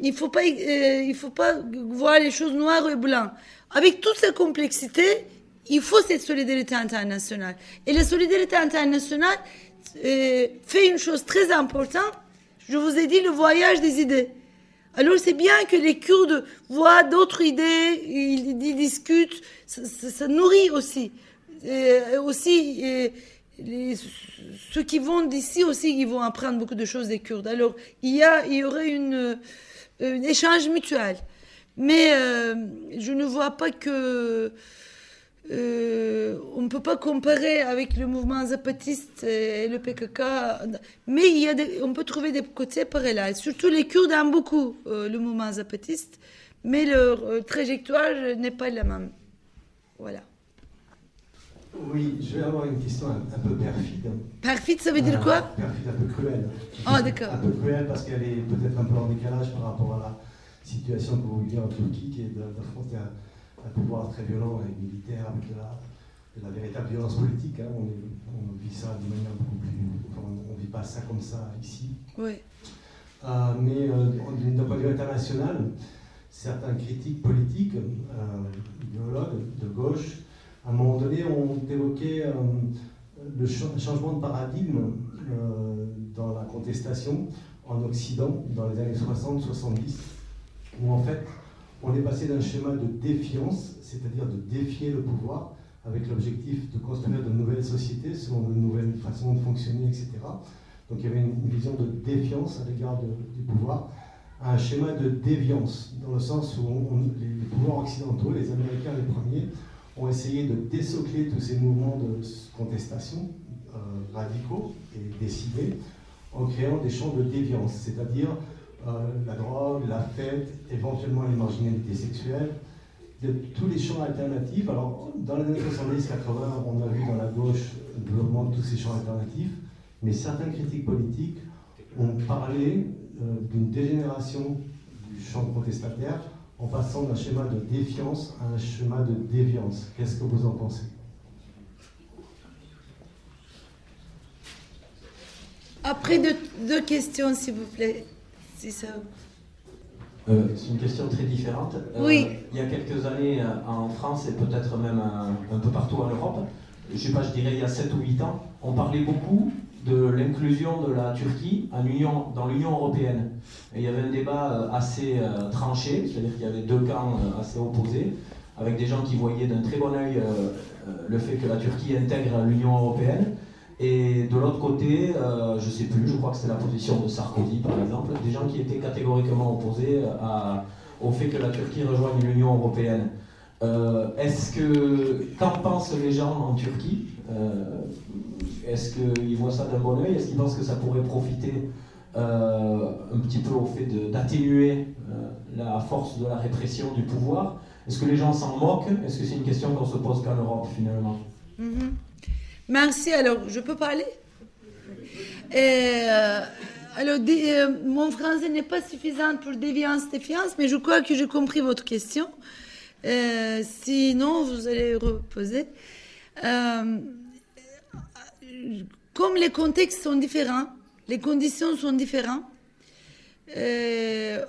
il faut pas, euh, il faut pas voir les choses noires et blancs. Avec toute cette complexité, il faut cette solidarité internationale. Et la solidarité internationale euh, fait une chose très importante. Je vous ai dit le voyage des idées. Alors c'est bien que les Kurdes voient d'autres idées, ils, discutent, ça, nourrit aussi. aussi, ceux qui vont d'ici aussi, ils vont apprendre beaucoup de choses des Kurdes. Alors il y, aurait une, un échange mutuel. Mais euh, je ne vois pas que euh, on ne peut pas comparer avec le mouvement zapatiste et le PKK, mais il y a on peut trouver des côtés parallèles. Surtout les Kurdes aiment beaucoup euh, le mouvement zapatiste, mais leur euh, trajectoire n'est pas la même. Voilà. Oui, je vais avoir une question un, peu perfide. Perfide, ça veut dire quoi? Perfide, un peu cruelle. Ah, d'accord. Un peu cruelle parce qu'elle est peut-être un peu en décalage par rapport à la situation que vous vivez en Turquie, qui est d'affronter un un pouvoir très violent et militaire avec de la, véritable violence politique. Hein. On, vit ça de manière beaucoup plus. on ne vit pas ça comme ça ici. Oui. Euh, mais euh, d'un point de vue international, certains critiques politiques, euh, idéologues de gauche, à un moment donné, ont évoqué le changement de paradigme dans la contestation en Occident dans les années 60-70, où en fait, on est passé d'un schéma de défiance, c'est-à-dire de défier le pouvoir, avec l'objectif de construire de nouvelles sociétés selon de nouvelles façons de fonctionner, etc. Donc il y avait une, vision de défiance à l'égard du pouvoir, à un schéma de déviance, dans le sens où les, pouvoirs occidentaux, les Américains les premiers, ont essayé de désocler tous ces mouvements de contestation euh, radicaux et décidés en créant des champs de déviance, c'est-à-dire la drogue, la fête, éventuellement les marginalités sexuelles, de tous les champs alternatifs. Alors, dans les années 70-80, on a vu dans la gauche le développement de tous ces champs alternatifs, mais certains critiques politiques ont parlé euh, d'une dégénération du champ protestataire en passant d'un schéma de défiance à un schéma de déviance. Qu'est-ce que vous en pensez? Après deux questions, s'il vous plaît. C'est ça. Euh, c'est une question très différente. Euh, oui. Il y a quelques années euh, en France et peut-être même un, peu partout en Europe, je sais pas, je dirais il y a 7 ou 8 ans, on parlait beaucoup de l'inclusion de la Turquie en Union, dans l'Union européenne. Et il y avait un débat assez tranché, c'est-à-dire qu'il y avait deux camps assez opposés, avec des gens qui voyaient d'un très bon oeil le fait que la Turquie intègre l'Union européenne, et de l'autre côté, euh, je ne sais plus, je crois que c'était la position de Sarkozy par exemple, des gens qui étaient catégoriquement opposés à, au fait que la Turquie rejoigne l'Union européenne. Euh, est-ce que, qu'en pensent les gens en Turquie? Euh, Est-ce qu'ils voient ça d'un bon oeil Est-ce qu'ils pensent que ça pourrait profiter un petit peu au fait d'atténuer la force de la répression du pouvoir? Est-ce que les gens s'en moquent? Est-ce que c'est une question qu'on se pose qu'en Europe finalement? Mm-hmm. Merci. Alors, je peux parler? Euh, Alors, euh, mon français n'est pas suffisant pour déviance, défiance, mais je crois que j'ai compris votre question. Euh, sinon, vous allez reposer. comme les contextes sont différents, les conditions sont différentes, les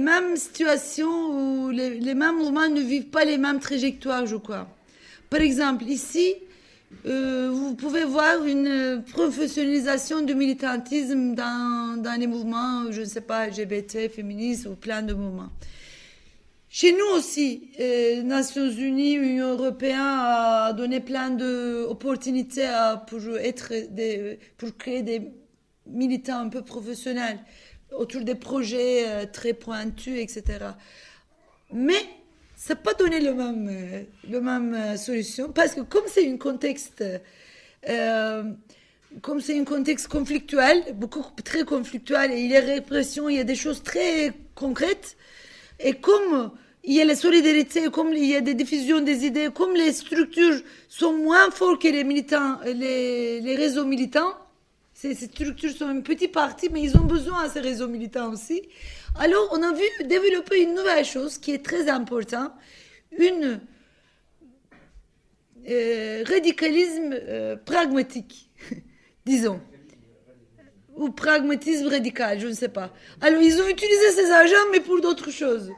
mêmes situations ou les, les, mêmes mouvements ne vivent pas les mêmes trajectoires, je crois. Par exemple, ici, euh, vous pouvez voir une professionnalisation du militantisme dans, les mouvements, je ne sais pas, LGBT, féministes ou plein de mouvements. Chez nous aussi, euh, Nations Unies, Union européenne a donné plein d'opportunités pour, pour créer des militants un peu professionnels autour des projets euh, très pointus, etc. Mais ça pas donné le même, le même euh, solution parce que comme c'est un contexte, euh, comme c'est contexte conflictuel, beaucoup très conflictuel, et il y a répression, il y a des choses très concrètes, et comme il y a la solidarité, comme il y a des diffusions des idées, comme les structures sont moins fortes que les militants, les, les réseaux militants, ces, structures sont une petite partie, mais ils ont besoin de ces réseaux militants aussi. Alors, on a vu développer une nouvelle chose qui est très importante, une euh, radicalisme euh, pragmatique, disons. Ou pragmatisme radical, je ne sais pas. Alors, ils ont utilisé ces agents, mais pour d'autres choses.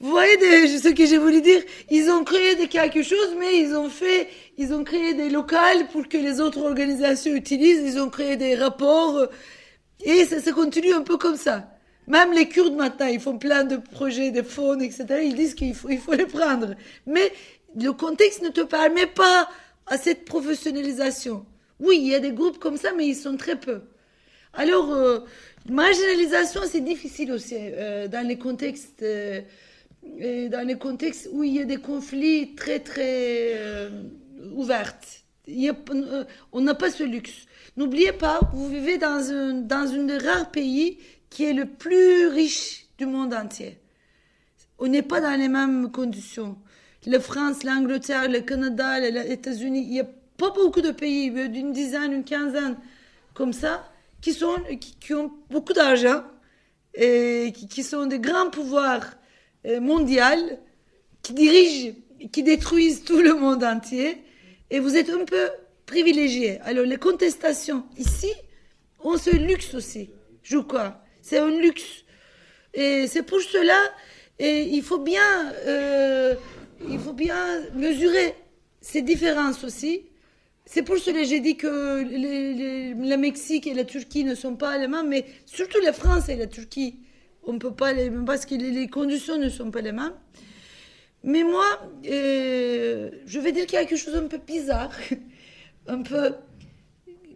Vous voyez des- ce que j'ai voulu dire Ils ont créé des quelque chose, mais ils ont fait, ils ont créé des locales pour que les autres organisations utilisent. Ils ont créé des rapports et ça, ça continue un peu comme ça. Même les Kurdes maintenant, ils font plein de projets, de fonds, etc. Ils disent qu'il faut, il faut les prendre. Mais le contexte ne te permet pas à cette professionnalisation. Oui, il y a des groupes comme ça, mais ils sont très peu. Alors, euh, marginalisation, c'est difficile aussi euh, dans les contextes, euh, dans les contextes où il y a des conflits très très euh, ouverts. Euh, on n'a pas ce luxe. N'oubliez pas, vous vivez dans un dans une des rares pays qui est le plus riche du monde entier. On n'est pas dans les mêmes conditions. La France, l'Angleterre, le Canada, les États-Unis, il n'y a pas beaucoup de pays, d'une dizaine, une quinzaine, comme ça, qui ont beaucoup d'argent et qui, qui sont des grands pouvoirs euh, mondiaux qui dirigent, qui détruisent tout le monde entier. Et vous êtes un peu privilégiés. Alors, les contestations ici ont ce luxe aussi, je crois. C'est un luxe. Et c'est pour cela, et il faut bien, euh, il faut bien mesurer ces différences aussi. C'est pour cela que j'ai dit que le Mexique et la Turquie ne sont pas mêmes, mais surtout la France et la Turquie, on peut pas les, parce que les, conditions ne sont pas les mêmes. Mais moi, euh, je vais dire quelque chose un peu bizarre, un peu.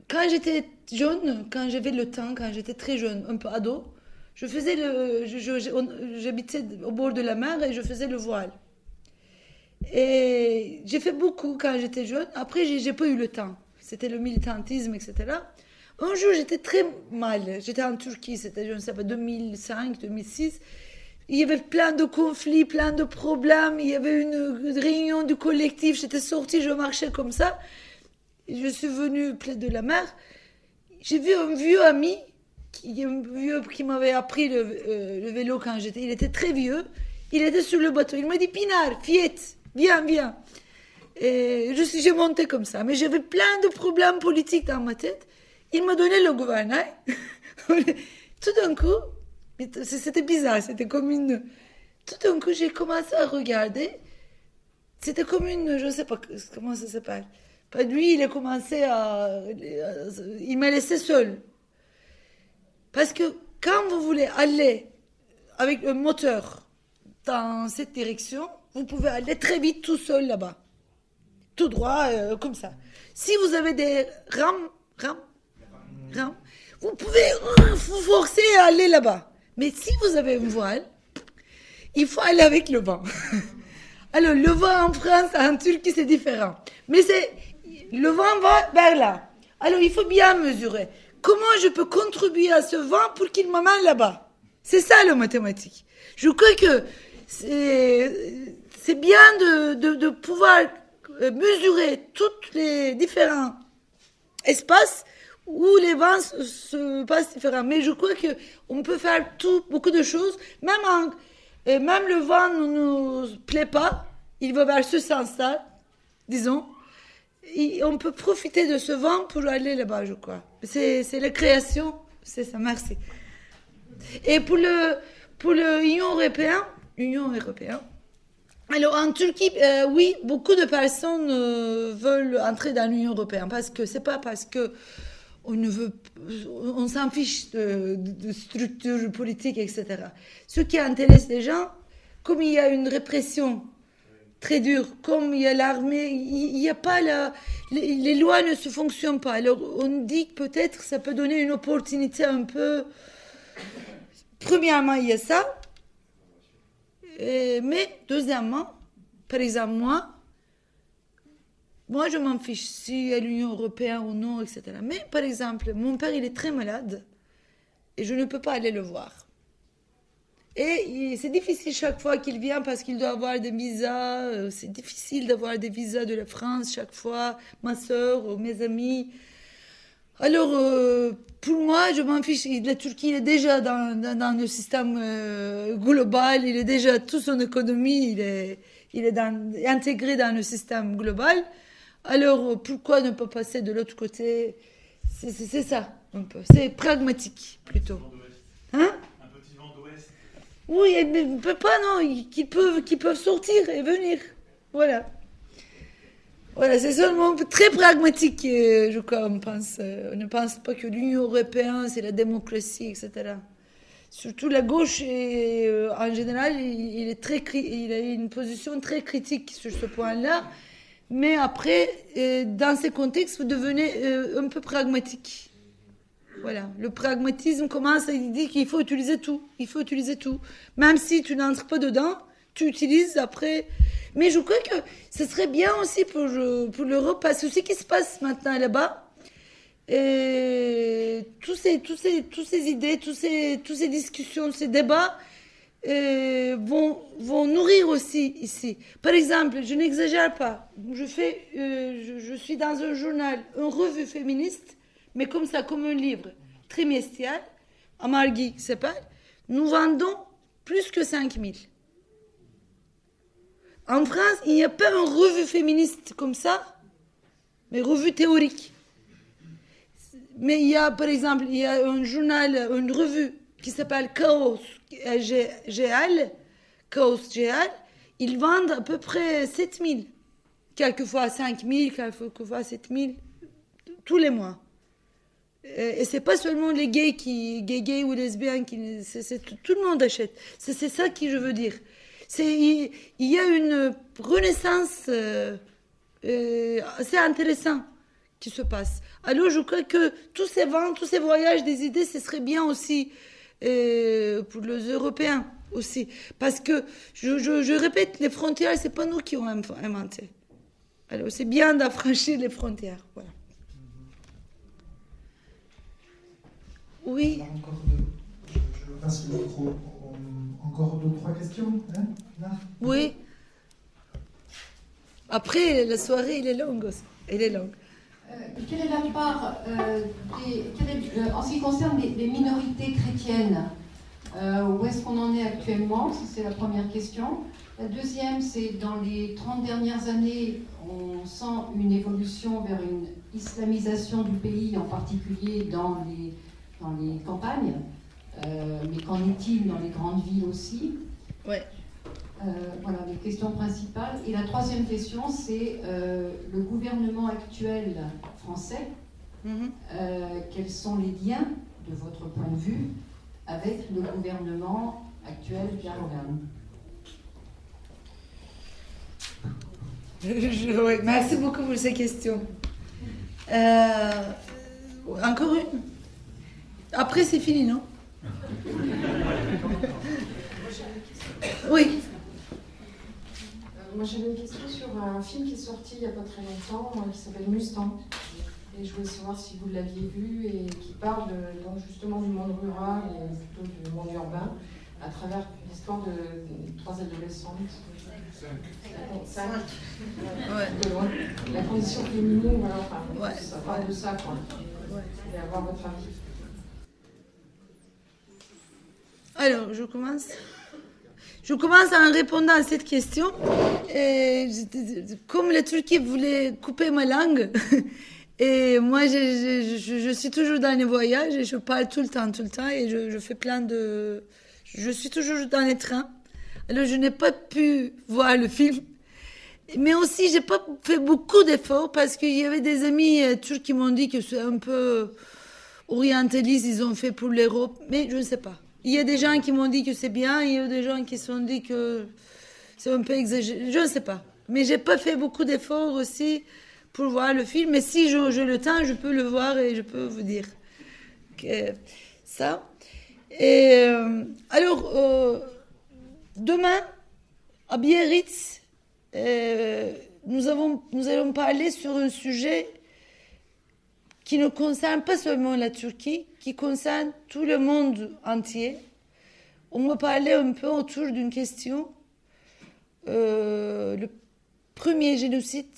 Quand j'étais jeune, quand j'avais le temps, quand j'étais très jeune, un peu ado, je faisais le, j'habitais au bord de la mer et je faisais le voile. Et j'ai fait beaucoup quand j'étais jeune. Après, j'ai pas eu le temps. C'était le militantisme, etc. Un jour, j'étais très mal. J'étais en Turquie, c'était, je ne sais pas, 2005, 2006. Il y avait plein de conflits, plein de problèmes. Il y avait une réunion du collectif. J'étais sortie, je marchais comme ça. Je suis venue près de la mer. J'ai vu un vieux ami, qui, un vieux qui m'avait appris le, euh, vélo quand j'étais. Il était très vieux. Il était sur le bateau. Il m'a dit Pinard, Fiette, viens, viens. Et je suis, j'ai monté comme ça. Mais j'avais plein de problèmes politiques dans ma tête. Il m'a donné le gouvernail. Tout d'un coup, c'était bizarre. C'était comme une. Tout d'un coup, j'ai commencé à regarder. C'était comme une. Je ne sais pas comment ça s'appelle. Lui, il a commencé à. Il m'a laissé seul. Parce que quand vous voulez aller avec un moteur dans cette direction, vous pouvez aller très vite tout seul là-bas. Tout droit, euh, comme ça. Si vous avez des rames, rames, vous pouvez euh, vous forcer à aller là-bas. Mais si vous avez une voile, il faut aller avec le vent. Alors, le vent en France, en Turquie, c'est différent. Mais c'est, le vent va vers là. Alors, il faut bien mesurer. Comment je peux contribuer à ce vent pour qu'il m'amène là-bas? C'est ça, le mathématique. Je crois que c'est, bien de, pouvoir mesurer tous les différents espaces où les vents se, se passent différemment. Mais je crois que on peut faire tout, beaucoup de choses, même en, et même le vent ne nous plaît pas, il va vers ce sens-là, disons. On peut profiter de ce vent pour aller là-bas, je crois. C'est, la création, c'est ça, merci. Et pour le pour l'Union européenne, Union européenne. Alors en Turquie, euh, oui, beaucoup de personnes euh, veulent entrer dans l'Union européenne parce que c'est pas parce que on ne veut, on s'en fiche de, de, structures politiques, etc. Ce qui intéresse les gens, comme il y a une répression très dure, comme il y a l'armée, il n'y a pas la, les, les, lois ne se fonctionnent pas. Alors on dit que peut-être ça peut donner une opportunité un peu. Premièrement, il y a ça. Et, mais deuxièmement, par exemple, moi, moi, je m'en fiche y a l'Union européenne ou non, etc. Mais, par exemple, mon père, il est très malade et je ne peux pas aller le voir. Et c'est difficile chaque fois qu'il vient parce qu'il doit avoir des visas. Euh, c'est difficile d'avoir des visas de la France chaque fois. Ma soeur ou mes amis. Alors, euh, pour moi, je m'en fiche. La Turquie est déjà dans, dans, le système euh, global. Il est déjà, toute son économie, il est, il est intégré dans le système global. Alors, pourquoi ne pas passer de l'autre côté? C'est ça, un peu. C'est pragmatique, plutôt. Hein? Oui, mais peut pas, non, qu'ils peuvent, qu'ils peuvent sortir et venir. Voilà. Voilà, c'est seulement très pragmatique, je crois, on pense. On ne pense pas que l'Union européenne, c'est la démocratie, etc. Surtout la gauche, euh, en général, il, est très, il a une position très critique sur ce point-là. Mais après, euh, dans ces contextes, vous devenez euh, un peu pragmatique. Voilà, le pragmatisme commence à dire qu'il faut utiliser tout. Il faut utiliser tout. Même si tu n'entres pas dedans, tu utilises après. Mais je crois que ce serait bien aussi pour, pour l'Europe, parce que ce qui se passe maintenant là-bas, et tous ces, tous ces, tous ces idées, tous ces, tous ces discussions, ces débats euh, vont, vont nourrir aussi ici. Par exemple, je n'exagère pas. Je, fais, euh, je, suis dans un journal, une revue féministe mais comme ça, comme un livre trimestriel, c'est pas, nous vendons plus que 5000. En France, il n'y a pas une revue féministe comme ça, mais revue théorique. Mais il y a, par exemple, il y a un journal, une revue qui s'appelle Chaos GL, Chaos GL, ils vendent à peu près 7000, quelquefois 5000, quelquefois 7000, tous les mois. Euh, et c'est pas seulement les gays qui gays, gays ou lesbiennes qui c'est, tout le monde achète. C'est, ça que je veux dire. C'est il, y a une renaissance euh, euh, assez intéressante qui se passe. Alors je crois que tous ces vents tous ces voyages des idées ce serait bien aussi pour les Européens aussi parce que je, je, je répète les frontières c'est pas nous qui ont inventé alors c'est bien d'affranchir les frontières voilà Oui. encore deux. Je, passe le micro. Encore deux, trois questions hein, là Oui. Après, la soirée, elle est longue Elle est longue. Euh, quelle est la part, euh, des, euh, en ce qui concerne les, minorités chrétiennes, où est-ce qu'on en est actuellement C'est la première question. La deuxième, c'est dans les 30 dernières années, on sent une évolution vers une islamisation du pays, en particulier dans les dans les campagnes, mais qu'en est-il dans les grandes villes aussi? Euh, voilà les questions principales. Et la troisième question, c'est euh, le gouvernement actuel français. Mm-hmm. quels sont les liens, de votre point de vue, avec le gouvernement actuel Pierre Merci beaucoup pour ces questions. encore une? Après, c'est fini, non? Oui. Euh, moi, j'avais une question sur un film qui est sorti il n'y a pas très longtemps, qui s'appelle Mustang. Et je voulais savoir si vous l'aviez vu et qui parle donc justement du monde rural et plutôt du monde urbain à travers l'histoire de, trois adolescentes. Cinq. La condition féminine, voilà, enfin, ça parle de ça, quoi. Et avoir votre avis. Alors, je commence. Je commence en répondant à cette question. Comme la Turquie voulait couper ma langue, et moi, je, je, suis toujours dans les voyages et je parle tout le temps, tout le temps, et je, je fais plein de... Je suis toujours dans les trains. Alors, je n'ai pas pu voir le film. Mais aussi, j'ai pas fait beaucoup d'efforts parce qu'il y avait des amis euh, turcs qui m'ont dit que c'est un peu orientaliste, ils ont fait pour l'Europe, mais je ne sais pas. Il y a des gens qui m'ont dit que c'est bien, il y a des gens qui se sont dit que c'est un peu exagéré. Je ne sais pas. Mais j'ai pas fait beaucoup d'efforts aussi pour voir le film. Mais si j'ai le temps, je peux le voir et je peux vous dire que ça. Et euh, alors, euh, demain, à Biarritz, euh, nous, allons parler sur un sujet qui ne concerne pas seulement la Turquie, qui concerne tout le monde entier, on va parler un peu autour d'une question. Euh, le premier génocide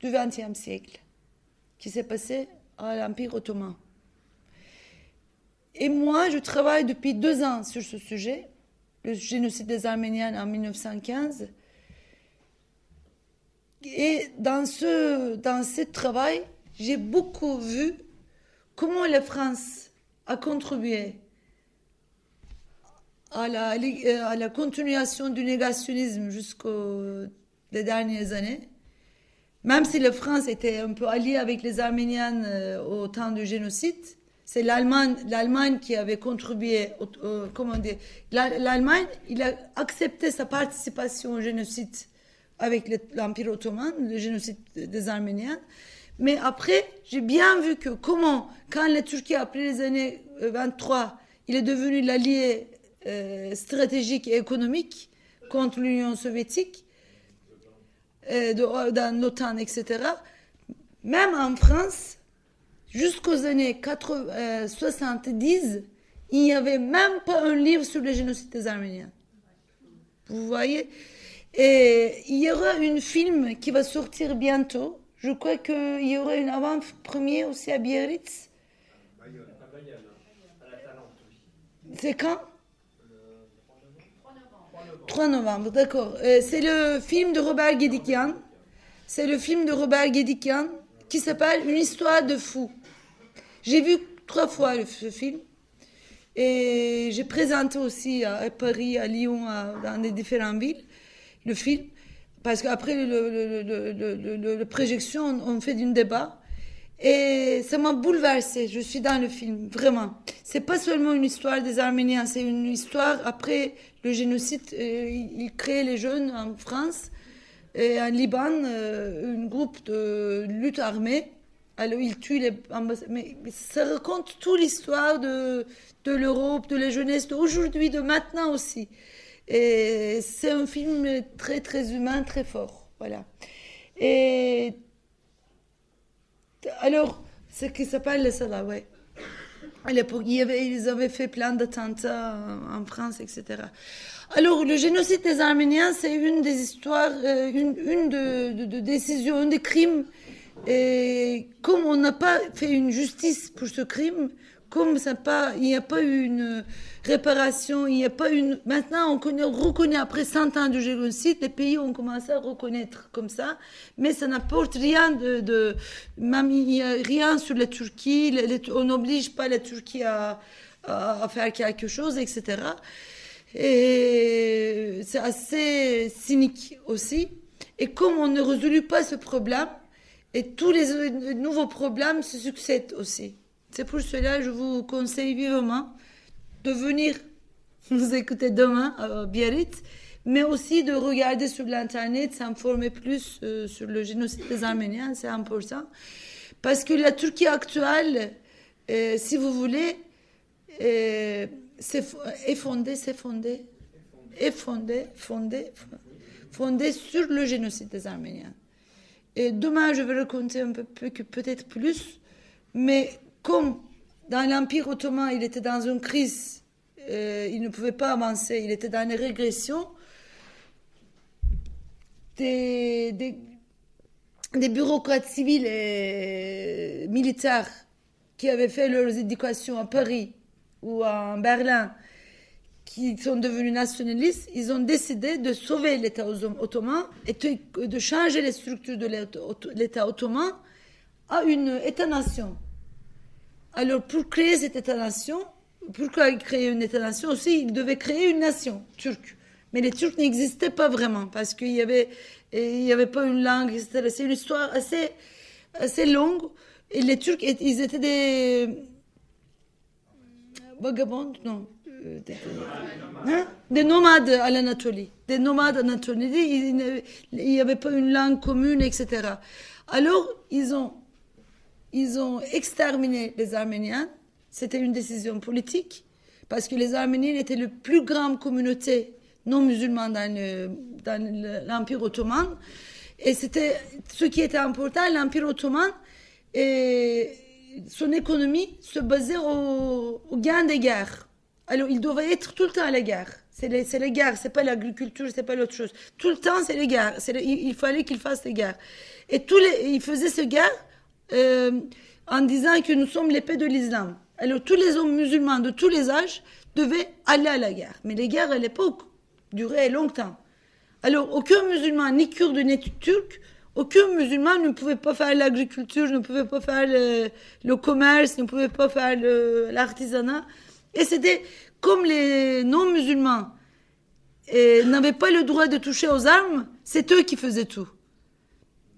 du XXe siècle qui s'est passé à l'Empire ottoman. Et moi, je travaille depuis deux ans sur ce sujet, le génocide des Arméniens en 1915. Et dans ce, dans ce travail, j'ai beaucoup vu comment la France a contribué à la, à la continuation du négationnisme jusqu'aux dernières années. Même si la France était un peu alliée avec les Arméniens euh, au temps du génocide, c'est l'Allemagne, l'Allemagne qui avait contribué, comment dire, l'Allemagne, il a accepté sa participation au génocide avec l'Empire ottoman, le génocide des Arméniens. Mais après, j'ai bien vu que comment, quand la Turquie, après les années 23, euh, il est devenu l'allié euh, stratégique et économique contre l'Union soviétique, euh, dans l'OTAN, etc. Même en France, jusqu'aux années 80, 70, il n'y avait même pas un livre sur le génocide des Arméniens. Vous voyez? Et il y aura un film qui va sortir bientôt. Je crois qu'il y aura une avant-première aussi à Biarritz. C'est quand? 3 novembre, d'accord. Euh, c'est le film de Robert Guédikian. C'est le film de Robert Guédikian qui s'appelle Une histoire de fou. J'ai vu trois fois ce film. Et j'ai présenté aussi à, Paris, à Lyon, dans des différentes villes, le film. Parce qu'après le, le, projection, on fait un débat. Et ça m'a bouleversée. Je suis dans le film, vraiment. C'est pas seulement une histoire des Arméniens, c'est une histoire après le génocide. Euh, il crée les jeunes en France et en Liban, euh, un groupe de lutte armée alors, il tue les Mais ça raconte toute l'histoire de, de l'Europe, de la jeunesse d'aujourd'hui, de maintenant aussi. Et c'est un film très, très humain, très fort. Voilà. Et alors, ce qui s'appelle le Salah, ouais. À ils avaient fait plein d'attentats en France, etc. Alors, le génocide des Arméniens, c'est une des histoires, euh, une, une de, de, décisions, un des crimes et comme on n'a pas fait une justice pour ce crime, comme il n'y a pas eu une réparation, il n'y a pas une. Maintenant, on, connaît, reconnaît après 100 ans de génocide, les pays ont commencé à reconnaître comme ça, mais ça n'apporte rien de, même rien sur la Turquie, on n'oblige pas la Turquie à, à, faire quelque chose, etc. Et c'est assez cynique aussi. Et comme on ne résout pas ce problème, et tous les nouveaux problèmes se succèdent aussi. C'est pour cela que je vous conseille vivement de venir nous écouter demain à Biarritz, mais aussi de regarder sur l'Internet, s'informer plus euh, sur le génocide des Arméniens, c'est important. Parce que la Turquie actuelle, euh, si vous voulez, euh, est fondée, c'est fondée, est fondée, fondée, fondée sur le génocide des Arméniens. Et demain, je vais raconter un peu, peut-être plus. Mais comme dans l'Empire ottoman, il était dans une crise, euh, il ne pouvait pas avancer, il était dans une régression, des, des, bureaucrates civils et militaires qui avaient fait leurs éducations à Paris ou à Berlin qui sont devenus nationalistes, ils ont décidé de sauver l'État ottoman et de changer les structures de l'État ottoman à une État-nation. Alors, pour créer cette État-nation, pourquoi créer une État-nation aussi Ils devaient créer une nation turque. Mais les Turcs n'existaient pas vraiment parce qu'il n'y avait, il avait pas une langue, etc. C'est une histoire assez, assez longue. Et les Turcs, ils étaient des vagabonds, non Hein? des nomades à l'Anatolie. Des nomades Anatolie. Il n'y avait pas une langue commune, etc. Alors, ils ont, ils ont exterminé les Arméniens. C'était une décision politique, parce que les Arméniens étaient la plus grande communauté non musulmane dans l'Empire ottoman. Et c'était ce qui était important, l'Empire ottoman, et son économie se basait au, gain des guerres. Alors, ils doivent être tout le temps à la guerre. C'est les, les guerres, c'est pas l'agriculture, c'est pas l'autre chose. Tout le temps, c'est les guerres. Il, il fallait qu'ils fassent les guerres. Et tous les, ils faisaient ces guerres euh, en disant que nous sommes l'épée de l'islam. Alors, tous les hommes musulmans de tous les âges devaient aller à la guerre. Mais les guerres à l'époque duraient longtemps. Alors, aucun musulman, ni kurde, ni turc, aucun musulman ne pouvait pas faire l'agriculture, ne pouvait pas faire le, commerce, ne pouvait pas faire l'artisanat. Et c'était comme les non-musulmans n'avaient pas le droit de toucher aux armes, c'est eux qui faisaient tout.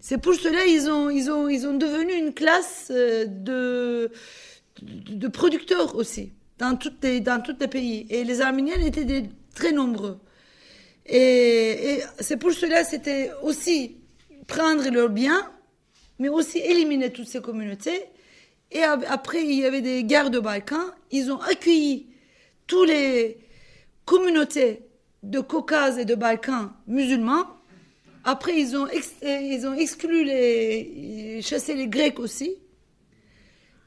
C'est pour cela ils ont, ils ont, ils ont devenu une classe euh, de, de, producteurs aussi, dans, toutes les, dans tous les pays. Et les Arméniens étaient très nombreux. Et, et c'est pour cela c'était aussi prendre leurs biens, mais aussi éliminer toutes ces communautés. Et ap- après, il y avait des guerres de Balkans. Ils ont accueilli tous les communautés de Caucase et de Balkans musulmans. Après, ils ont, ex- euh, ils ont exclu les, chassé les Grecs aussi.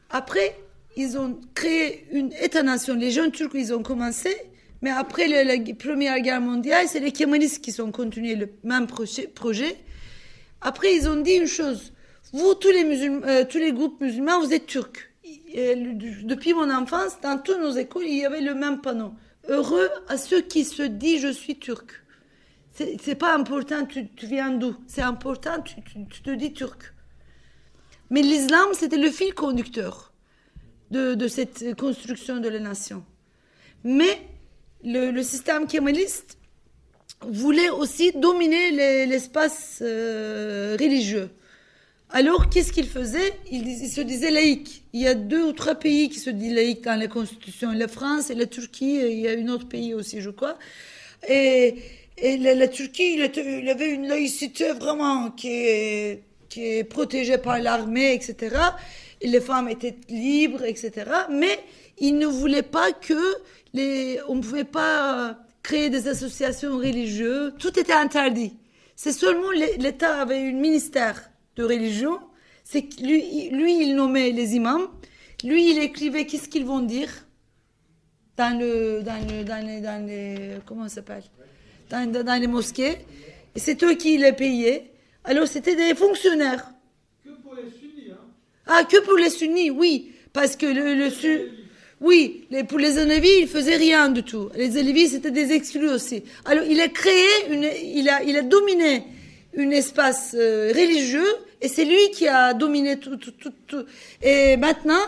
Après, ils ont créé une État-nation. Les jeunes Turcs, ils ont commencé. Mais après la, Première Guerre mondiale, c'est les Kémalistes qui ont continué le même projet. Après, ils ont dit une chose. Vous, tous les, euh, tous les groupes musulmans, vous êtes turcs. Le- depuis mon enfance, dans toutes nos écoles, il y avait le même panneau. Heureux à ceux qui se disent je suis turc. C'est pas important, tu, tu viens d'où. C'est important, tu, tu- te dis turc. Mais l'islam, c'était le fil conducteur de, de cette construction de la nation. Mais le, système kémaliste voulait aussi dominer les- l'espace euh, religieux. Alors, qu'est-ce qu'il faisait? Il, se disait laïque. Il y a deux ou trois pays qui se disent laïque dans la Constitution. La France et la Turquie, il y a un autre pays aussi, je crois. Et, et la, Turquie, il, avait une laïcité vraiment qui est, qui est protégée par l'armée, etc. Et les femmes étaient libres, etc. Mais il ne voulait pas que les, on ne pouvait pas euh, créer des associations religieuses. Tout était interdit. C'est seulement l'É- l'État avait un ministère de religion. C'est lui, lui, il nommait les imams. Lui, il écrivait qu'est-ce qu'ils vont dire dans le, dans le, dans les, dans les, comment ça s'appelle, dans, dans- les mosquées. Et c'est eux qui les payaient. Alors, c'était des fonctionnaires. Que pour les sunnis, hein Ah, que pour les sunnis, oui. Parce que le, le su- Oui, les, pour les Alevis, il faisait rien du tout. Les Alevis, c'était des exclus aussi. Alors, il a créé, une, il, a, il a dominé un espace euh, religieux, et c'est lui qui a dominé tout, tout, tout, tout. Et maintenant,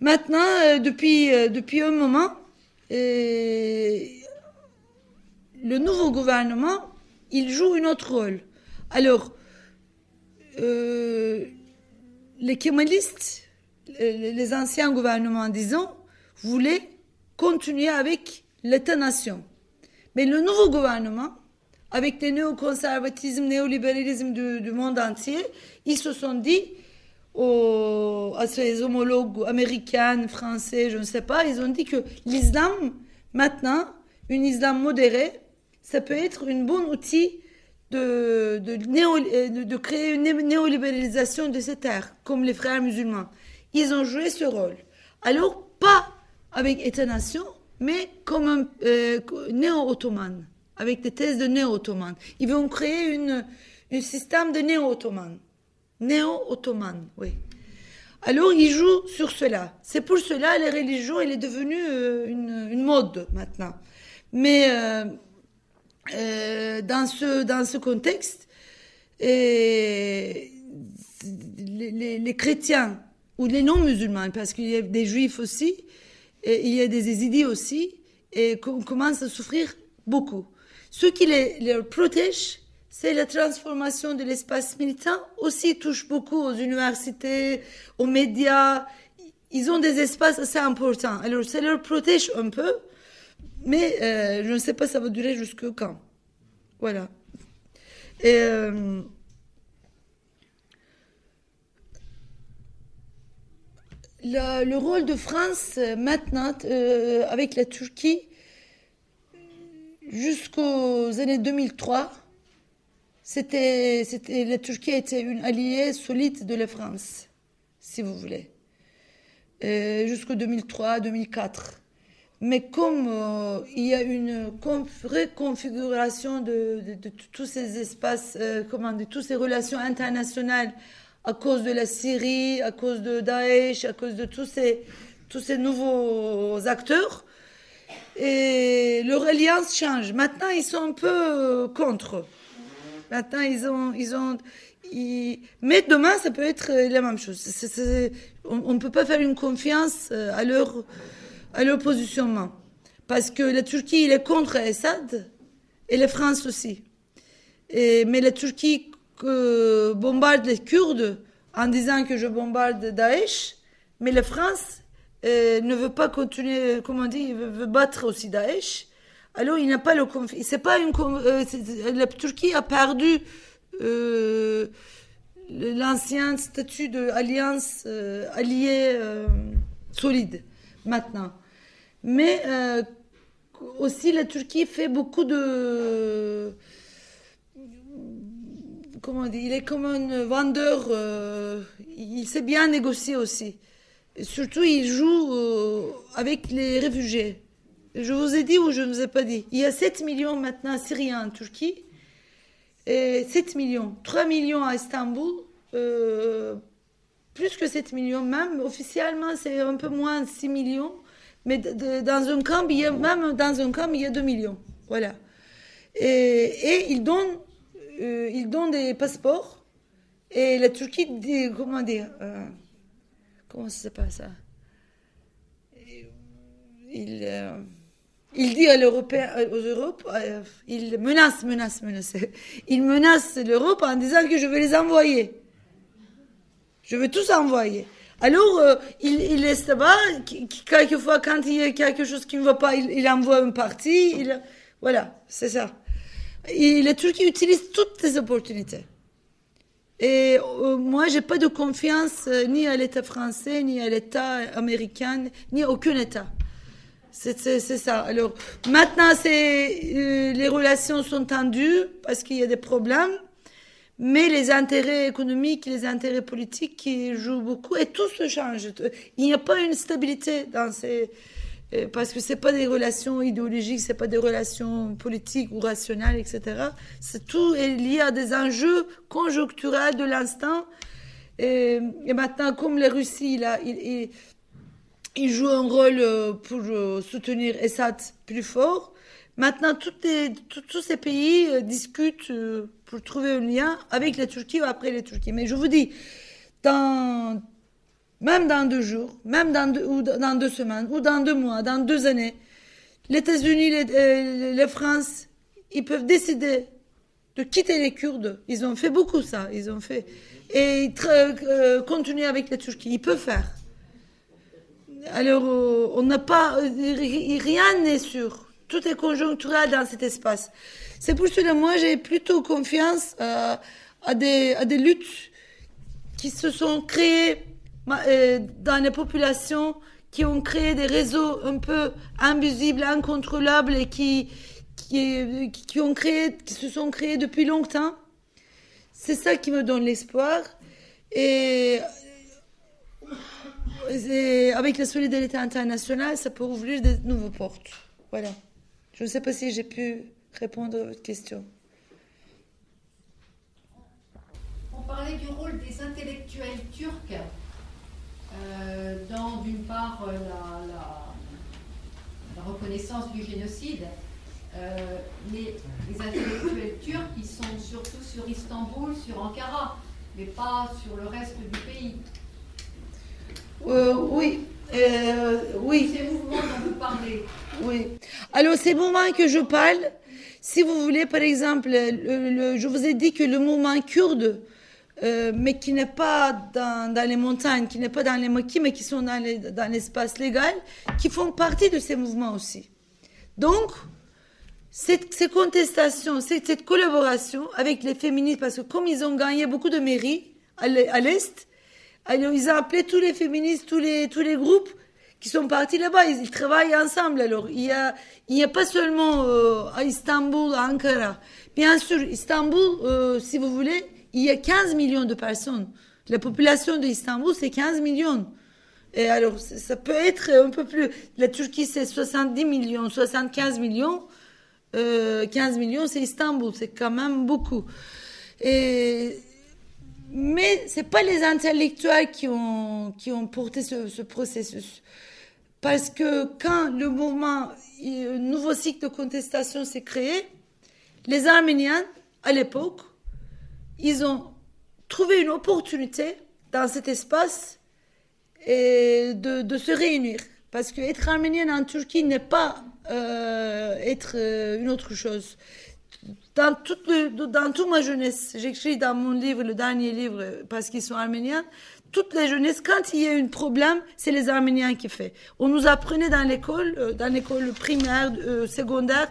maintenant, euh, depuis, euh, depuis un moment, euh, le nouveau gouvernement, il joue un autre rôle. Alors, euh, les kémalistes, les anciens gouvernements, disons, voulaient continuer avec l'État-nation. Mais le nouveau gouvernement, avec les néoconservatismes, néolibéralisme du, du monde entier, ils se sont dit aux, à ses homologues américains, français, je ne sais pas, ils ont dit que l'islam, maintenant, un islam modéré, ça peut être un bon outil de, de, euh, créer une né- néolibéralisation de cette terre, comme les frères musulmans. Ils ont joué ce rôle. Alors, pas avec État-nation, mais comme un euh, néo-ottoman, avec des thèses de néo-ottoman. Ils vont créer une, un système de néo-ottoman. Néo-ottoman, oui. Alors, ils jouent sur cela. C'est pour cela les religions, elle est devenue euh, une, une mode maintenant. Mais euh, dans, ce, dans ce contexte, et les, les- chrétiens ou les non-musulmans, parce qu'il y a des juifs aussi, il y a des yézidis aussi, et qu'on commence à souffrir beaucoup. Ce qui les, les protège, c'est la transformation de l'espace militant, aussi touche beaucoup aux universités, aux médias. Ils ont des espaces assez importants. Alors, ça leur protège un peu, mais euh, je ne sais pas ça va durer jusqu'à quand. Voilà. Euh, le rôle de France euh, maintenant avec la Turquie jusqu'aux années 2003, c'était, c'était, la Turquie était une alliée solide de la France, si vous voulez, jusqu'au 2003-2004. Mais comme euh, il y a une reconfiguration de, tous ces espaces, euh, comment, de toutes ces relations internationales à cause de la Syrie, à cause de Daesh, à cause de tous ces, tous ces nouveaux acteurs, et leur alliance change. Maintenant, ils sont un peu contre. Maintenant, ils ont, ils ont, mais demain, ça peut être la même chose. on ne peut pas faire une confiance euh, à leur, à leur. Parce que la Turquie, il est contre Assad, et la France aussi. Mais la Turquie bombarde les Kurdes en disant que je bombarde Daesh, mais la France euh, ne veut pas continuer, comment on dit, il veut, battre aussi Daesh. Alors il n'a pas le c'est pas une euh, la Turquie a perdu euh, l'ancien statut d'alliance euh, alliée euh, solide maintenant. Mais aussi la Turquie fait beaucoup de comment on dit, il est comme un vendeur, il sait bien négocier aussi. surtout, il joue avec les réfugiés. Je vous ai dit ou je ne vous ai pas dit? Il y a 7 millions maintenant Syriens en Turquie. 7 millions, 3 millions à Istanbul, euh, plus que 7 millions même. Officiellement, c'est un peu moins de 6 millions. Mais dans un camp, il y a, même dans un camp, il y a 2 millions. Voilà. Et, ils, donnent, euh, ils donnent des passeports. Et la Turquie, dit, comment dire euh, Comment ça s'appelle ça? Il. Il dit à l'Européen, euh, aux Europes, euh, il menace, menace, menace. Il menace l'Europe en disant que je vais les envoyer. Je vais tous envoyer. Alors, euh, il, il là-bas, quelquefois, quand il y a quelque chose qui ne va pas, il, envoie une partie. Il, voilà, c'est ça. Et la Turquie utilise toutes ces opportunités. Et moi, j'ai pas de confiance ni à l'État français, ni à l'État américain, ni à aucun État. C'est ça. Alors, maintenant, euh, les relations sont tendues parce qu'il y a des problèmes, mais les intérêts économiques, les intérêts politiques qui jouent beaucoup, et tout se change. Il n'y a pas une stabilité dans ces... Euh, parce que c'est pas des relations idéologiques, c'est pas des relations politiques ou rationnelles, etc. C'est tout est lié à des enjeux conjoncturels de l'instant. Et, maintenant, comme la Russie, là, il joue un rôle euh, pour euh, soutenir Assad plus fort. Maintenant, tous ces pays discutent pour trouver un lien avec la Turquie ou après la Turquie. Mais je vous dis, même dans deux jours, même dans deux, ou dans deux semaines, ou dans deux mois, dans deux années, les États-Unis, les, les France, ils peuvent décider de quitter les Kurdes. Ils ont fait beaucoup ça. Ils ont fait et continuer avec la Turquie. Ils peuvent faire. Alors, euh, on n'a pas, euh, rien n'est sûr. Tout est conjoncturel dans cet espace. C'est pour cela, moi, j'ai plutôt confiance euh, à, des, luttes qui se sont créées dans les populations, qui ont créé des réseaux un peu invisibles, incontrôlables et qui, ont créé, qui se sont créés depuis longtemps. C'est ça qui me donne l'espoir. Et avec la solidarité internationale, ça peut ouvrir de nouvelles portes. Voilà. Je ne sais pas si j'ai pu répondre à votre question. On parlait du rôle des intellectuels turcs euh, dans, d'une part, la, reconnaissance du génocide. Euh, mais les intellectuels turcs, ils sont surtout sur Istanbul, sur Ankara, mais pas sur le reste du pays. Euh, oui. Oui. Ces mouvements dont vous parlez. Oui. Alors, ces que je parle, si vous voulez, par exemple, je vous ai dit que le mouvement kurde, euh, mais qui n'est pas dans, les montagnes, qui n'est pas dans les maquis, mais qui sont dans l'espace légal, qui font partie de ces mouvements aussi. Donc, ces contestations, cette, collaboration avec les féministes, parce que comme ils ont gagné beaucoup de mairies à l'Est, ils ont appelé tous les féministes, tous les groupes qui sont partis là-bas. Ils, travaillent ensemble. Alors, il y a, il n'y a pas seulement euh, à Istanbul, à Ankara. Bien sûr, Istanbul, euh, si vous voulez, il y a 15 millions de personnes. La population d'Istanbul, c'est 15 millions. Et alors, ça peut être un peu plus. La Turquie, c'est 70 millions, 75 millions. 15 euh, millions, c'est Istanbul, c'est quand même beaucoup. Mais c'est pas les intellectuels qui ont, qui ont porté ce, processus. Parce que quand le mouvement, un nouveau cycle de contestation s'est créé, les Arméniens, à l'époque, ils ont trouvé une opportunité dans cet espace de, se réunir. Parce que être arménienne en Turquie n'est pas euh, être euh, une autre chose. Dans toute, le, dans toute ma jeunesse, j'écris dans mon livre, le dernier livre, parce qu'ils sont arméniens, toute la jeunesse, quand il y a un problème, c'est les Arméniens qui font. On nous apprenait dans l'école, euh, dans l'école primaire, secondaire,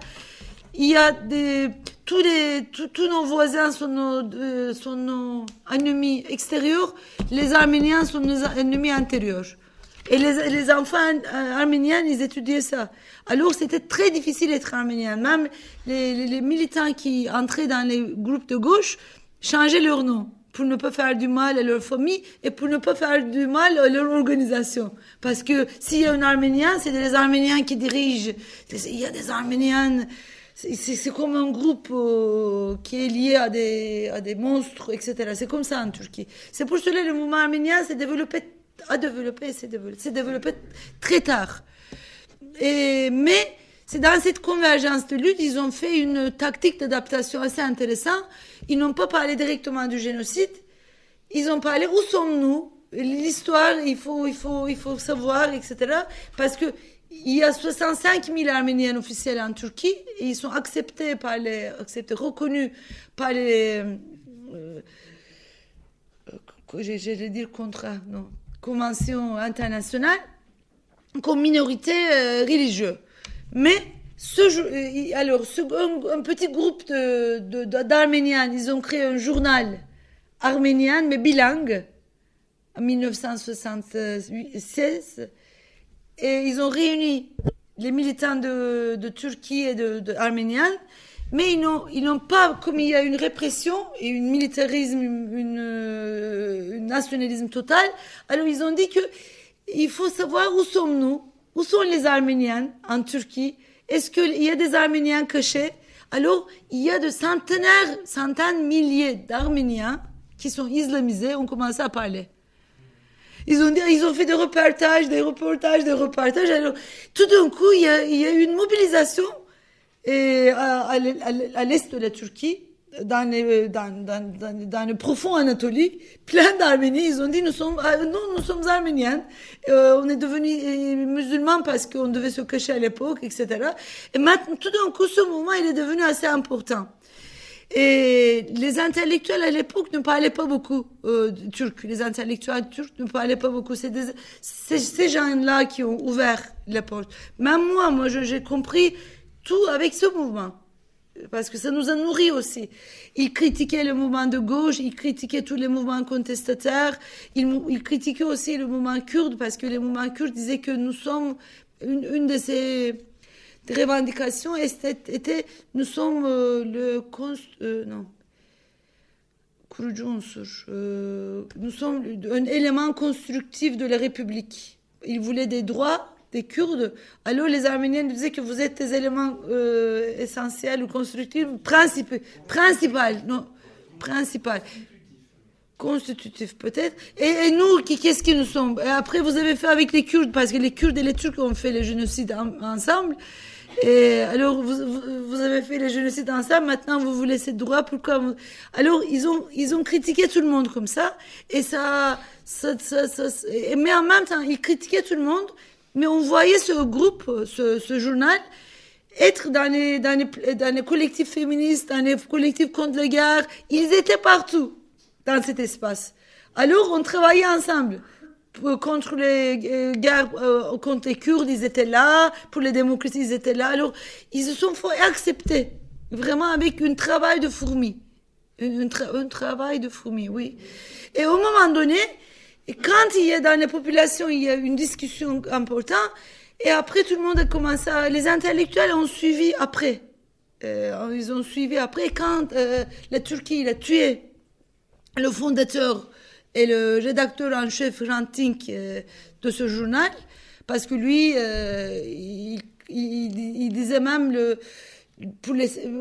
il y a des tous les tous, nos voisins sont nos, sont nos ennemis extérieurs, les Arméniens sont nos ennemis intérieurs. Et les, les enfants arméniens, ils étudiaient ça. Alors c'était très difficile d'être arménien. Même les, les, militants qui entraient dans les groupes de gauche changeaient leur nom pour ne pas faire du mal à leur famille et pour ne pas faire du mal à leur organisation. Parce que s'il y a un Arménien, c'est des Arméniens qui dirigent. Il y a des Arméniens, c'est comme un groupe euh, qui est lié à des, à des monstres, etc. C'est comme ça en Turquie. C'est pour cela que le mouvement arménien s'est développé, a développé, s'est développé, très tard. Mais c'est dans cette convergence de lutte, ils ont fait une tactique d'adaptation assez intéressante. Ils n'ont pas parlé directement du génocide. Ils ont parlé où sommes-nous? L'histoire, il faut, il, faut, il faut savoir, etc. Parce que il y a 65 000 Arméniens officiels en Turquie et ils sont acceptés par les, acceptés, reconnus par les, euh, euh j'allais dire contrat, non, conventions internationales comme minorité euh, religieuse. Mais euh, alors, un, petit groupe d'Arméniens, ils ont créé un journal arménien, mais bilingue, en 1976. Et ils ont réuni les militants de, Turquie et de mais ils n'ont, pas, comme il y a une répression et un militarisme, une, un nationalisme total, alors ils ont dit que il faut savoir où sommes-nous, où sont les Arméniens en Turquie, est-ce qu'il y a des Arméniens cachés? Alors, il y a de centenaires, centaines, milliers d'Arméniens qui sont islamisés, on commence à parler. Ils ont, ont fait des reportages, des reportages, des reportages. Alors, tout d'un coup, il y a, eu une mobilisation à l'est de la Turquie dans, les, dans, dans, dans, le profond Anatolie, plein d'Arméniens, ils ont dit nous sommes, ah, nous, nous sommes arméniens, euh, on est devenus euh, musulmans parce qu'on devait se cacher à l'époque, etc. Et maintenant, tout d'un coup, ce mouvement, il est devenu assez important. Et les intellectuels à l'époque ne parlaient pas beaucoup euh, turc. Les intellectuels turcs ne parlaient pas beaucoup. C'est ces gens-là qui ont ouvert les portes. Même moi, moi, j'ai compris tout avec ce mouvement parce que ça nous a nourris aussi. Il critiquait le mouvement de gauche, il critiquait tous les mouvements contestataires, il, critiquait aussi le mouvement kurde, parce que les mouvements kurdes disaient que nous sommes, une, une de ces revendications était, nous sommes euh, le, euh, non, euh, nous sommes un élément constructif de la République. Il voulait des droits des Kurdes, alors les Arméniens disaient que vous êtes des éléments euh, essentiels ou constructifs, principaux, principal, non, principal, constitutif peut-être. Et, nous, qu'est-ce que nous sommes? Et Après, vous avez fait avec les Kurdes, parce que les Kurdes et les Turcs ont fait le génocide ensemble. Et alors, vous, vous, avez fait les génocides ensemble, maintenant vous vous laissez droit, pourquoi Alors, ils ont, ils ont critiqué tout le monde comme ça, et ça, ça, ça, mais en même temps, ils critiquaient tout le monde, mais on voyait ce groupe, ce, journal, être dans les, dans, collectifs féministes, dans les collectifs contre la guerre. Ils étaient partout dans cet espace. Alors, on travaillait ensemble. Contre les euh, guerres, euh, contre les Kurdes, ils étaient là. Pour les démocraties, ils étaient là. Alors, ils se sont fait accepter. Vraiment avec un travail de fourmi. Un travail de fourmi, oui. Et au moment donné, et quand il y a dans la population, il y a une discussion importante, et après tout le monde a commencé à... Les intellectuels ont suivi après. Euh, ils ont suivi après quand euh, la Turquie a tué le fondateur et le rédacteur en chef Rantink euh, de ce journal, parce que lui, il, il, disait même le,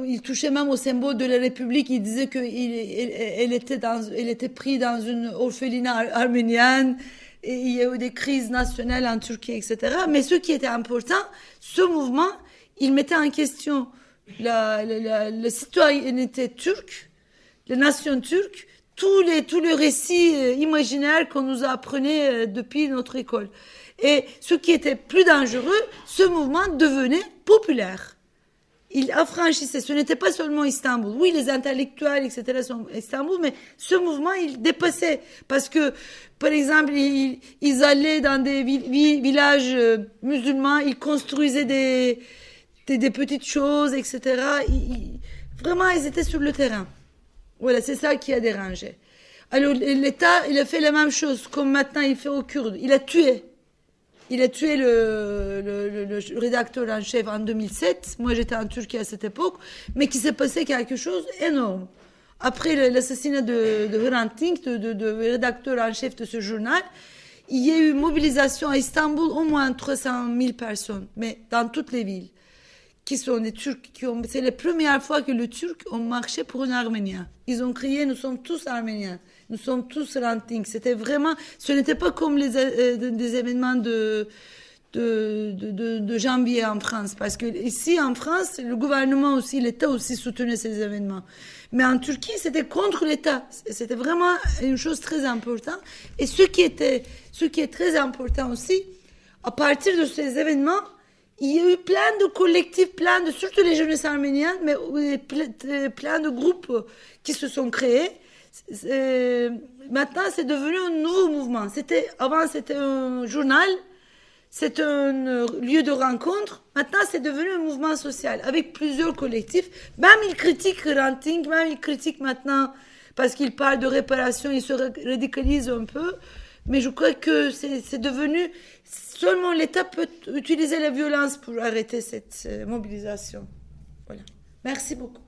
il touchait même au symbole de la République. Il disait qu'elle elle, était dans, était prise dans une orphelinat arménienne. Et il y a eu des crises nationales en Turquie, etc. Mais ce qui était important, ce mouvement, il mettait en question la, la, la, la citoyenneté turque, la nation turque, tous les, tous les récits euh, imaginaires qu'on nous apprenait euh, depuis notre école. Et ce qui était plus dangereux, ce mouvement devenait populaire. Il affranchissait. Ce n'était pas seulement Istanbul. Oui, les intellectuels, etc. sont Istanbul, mais ce mouvement, il dépassait. Parce que, par exemple, ils, allaient dans des villages euh, musulmans, ils construisaient des, petites choses, etc. Vraiment, ils étaient sur le terrain. Voilà, c'est ça qui a dérangé. Alors, l'État, il a fait la même chose, comme maintenant il fait aux Kurdes. Il a tué il a tué le, rédacteur en chef en 2007. Moi, j'étais en Turquie à cette époque, mais qui s'est passé quelque chose d'énorme. Après l'assassinat de, de Hrant de, de, de, rédacteur en chef de ce journal, il y a eu mobilisation à Istanbul, au moins 300 000 personnes, mais dans toutes les villes, qui sont des Turcs. Qui ont, c'est la première fois que les Turcs ont marché pour un Arménien. Ils ont crié, nous sommes tous Arméniens. Nous sommes tous ranting. C'était vraiment, ce n'était pas comme les euh, des événements de de, janvier en France. Parce que ici, en France, le gouvernement aussi, l'État aussi soutenait ces événements. Mais en Turquie, c'était contre l'État. C'était vraiment une chose très importante. Et ce qui était, ce qui est très important aussi, à partir de ces événements, il y a eu plein de collectifs, plein de, surtout les jeunesses arméniennes, mais plein de groupes qui se sont créés maintenant, c'est devenu un nouveau mouvement. C'était, avant, c'était un journal, c'était un lieu de rencontre. Maintenant, c'est devenu un mouvement social avec plusieurs collectifs. Même ils critiquent Ranting, même ils critiquent maintenant parce qu'ils parlent de réparation, ils se radicalisent un peu. Mais je crois que c'est devenu seulement l'État peut utiliser la violence pour arrêter cette euh, mobilisation. Voilà. Merci beaucoup.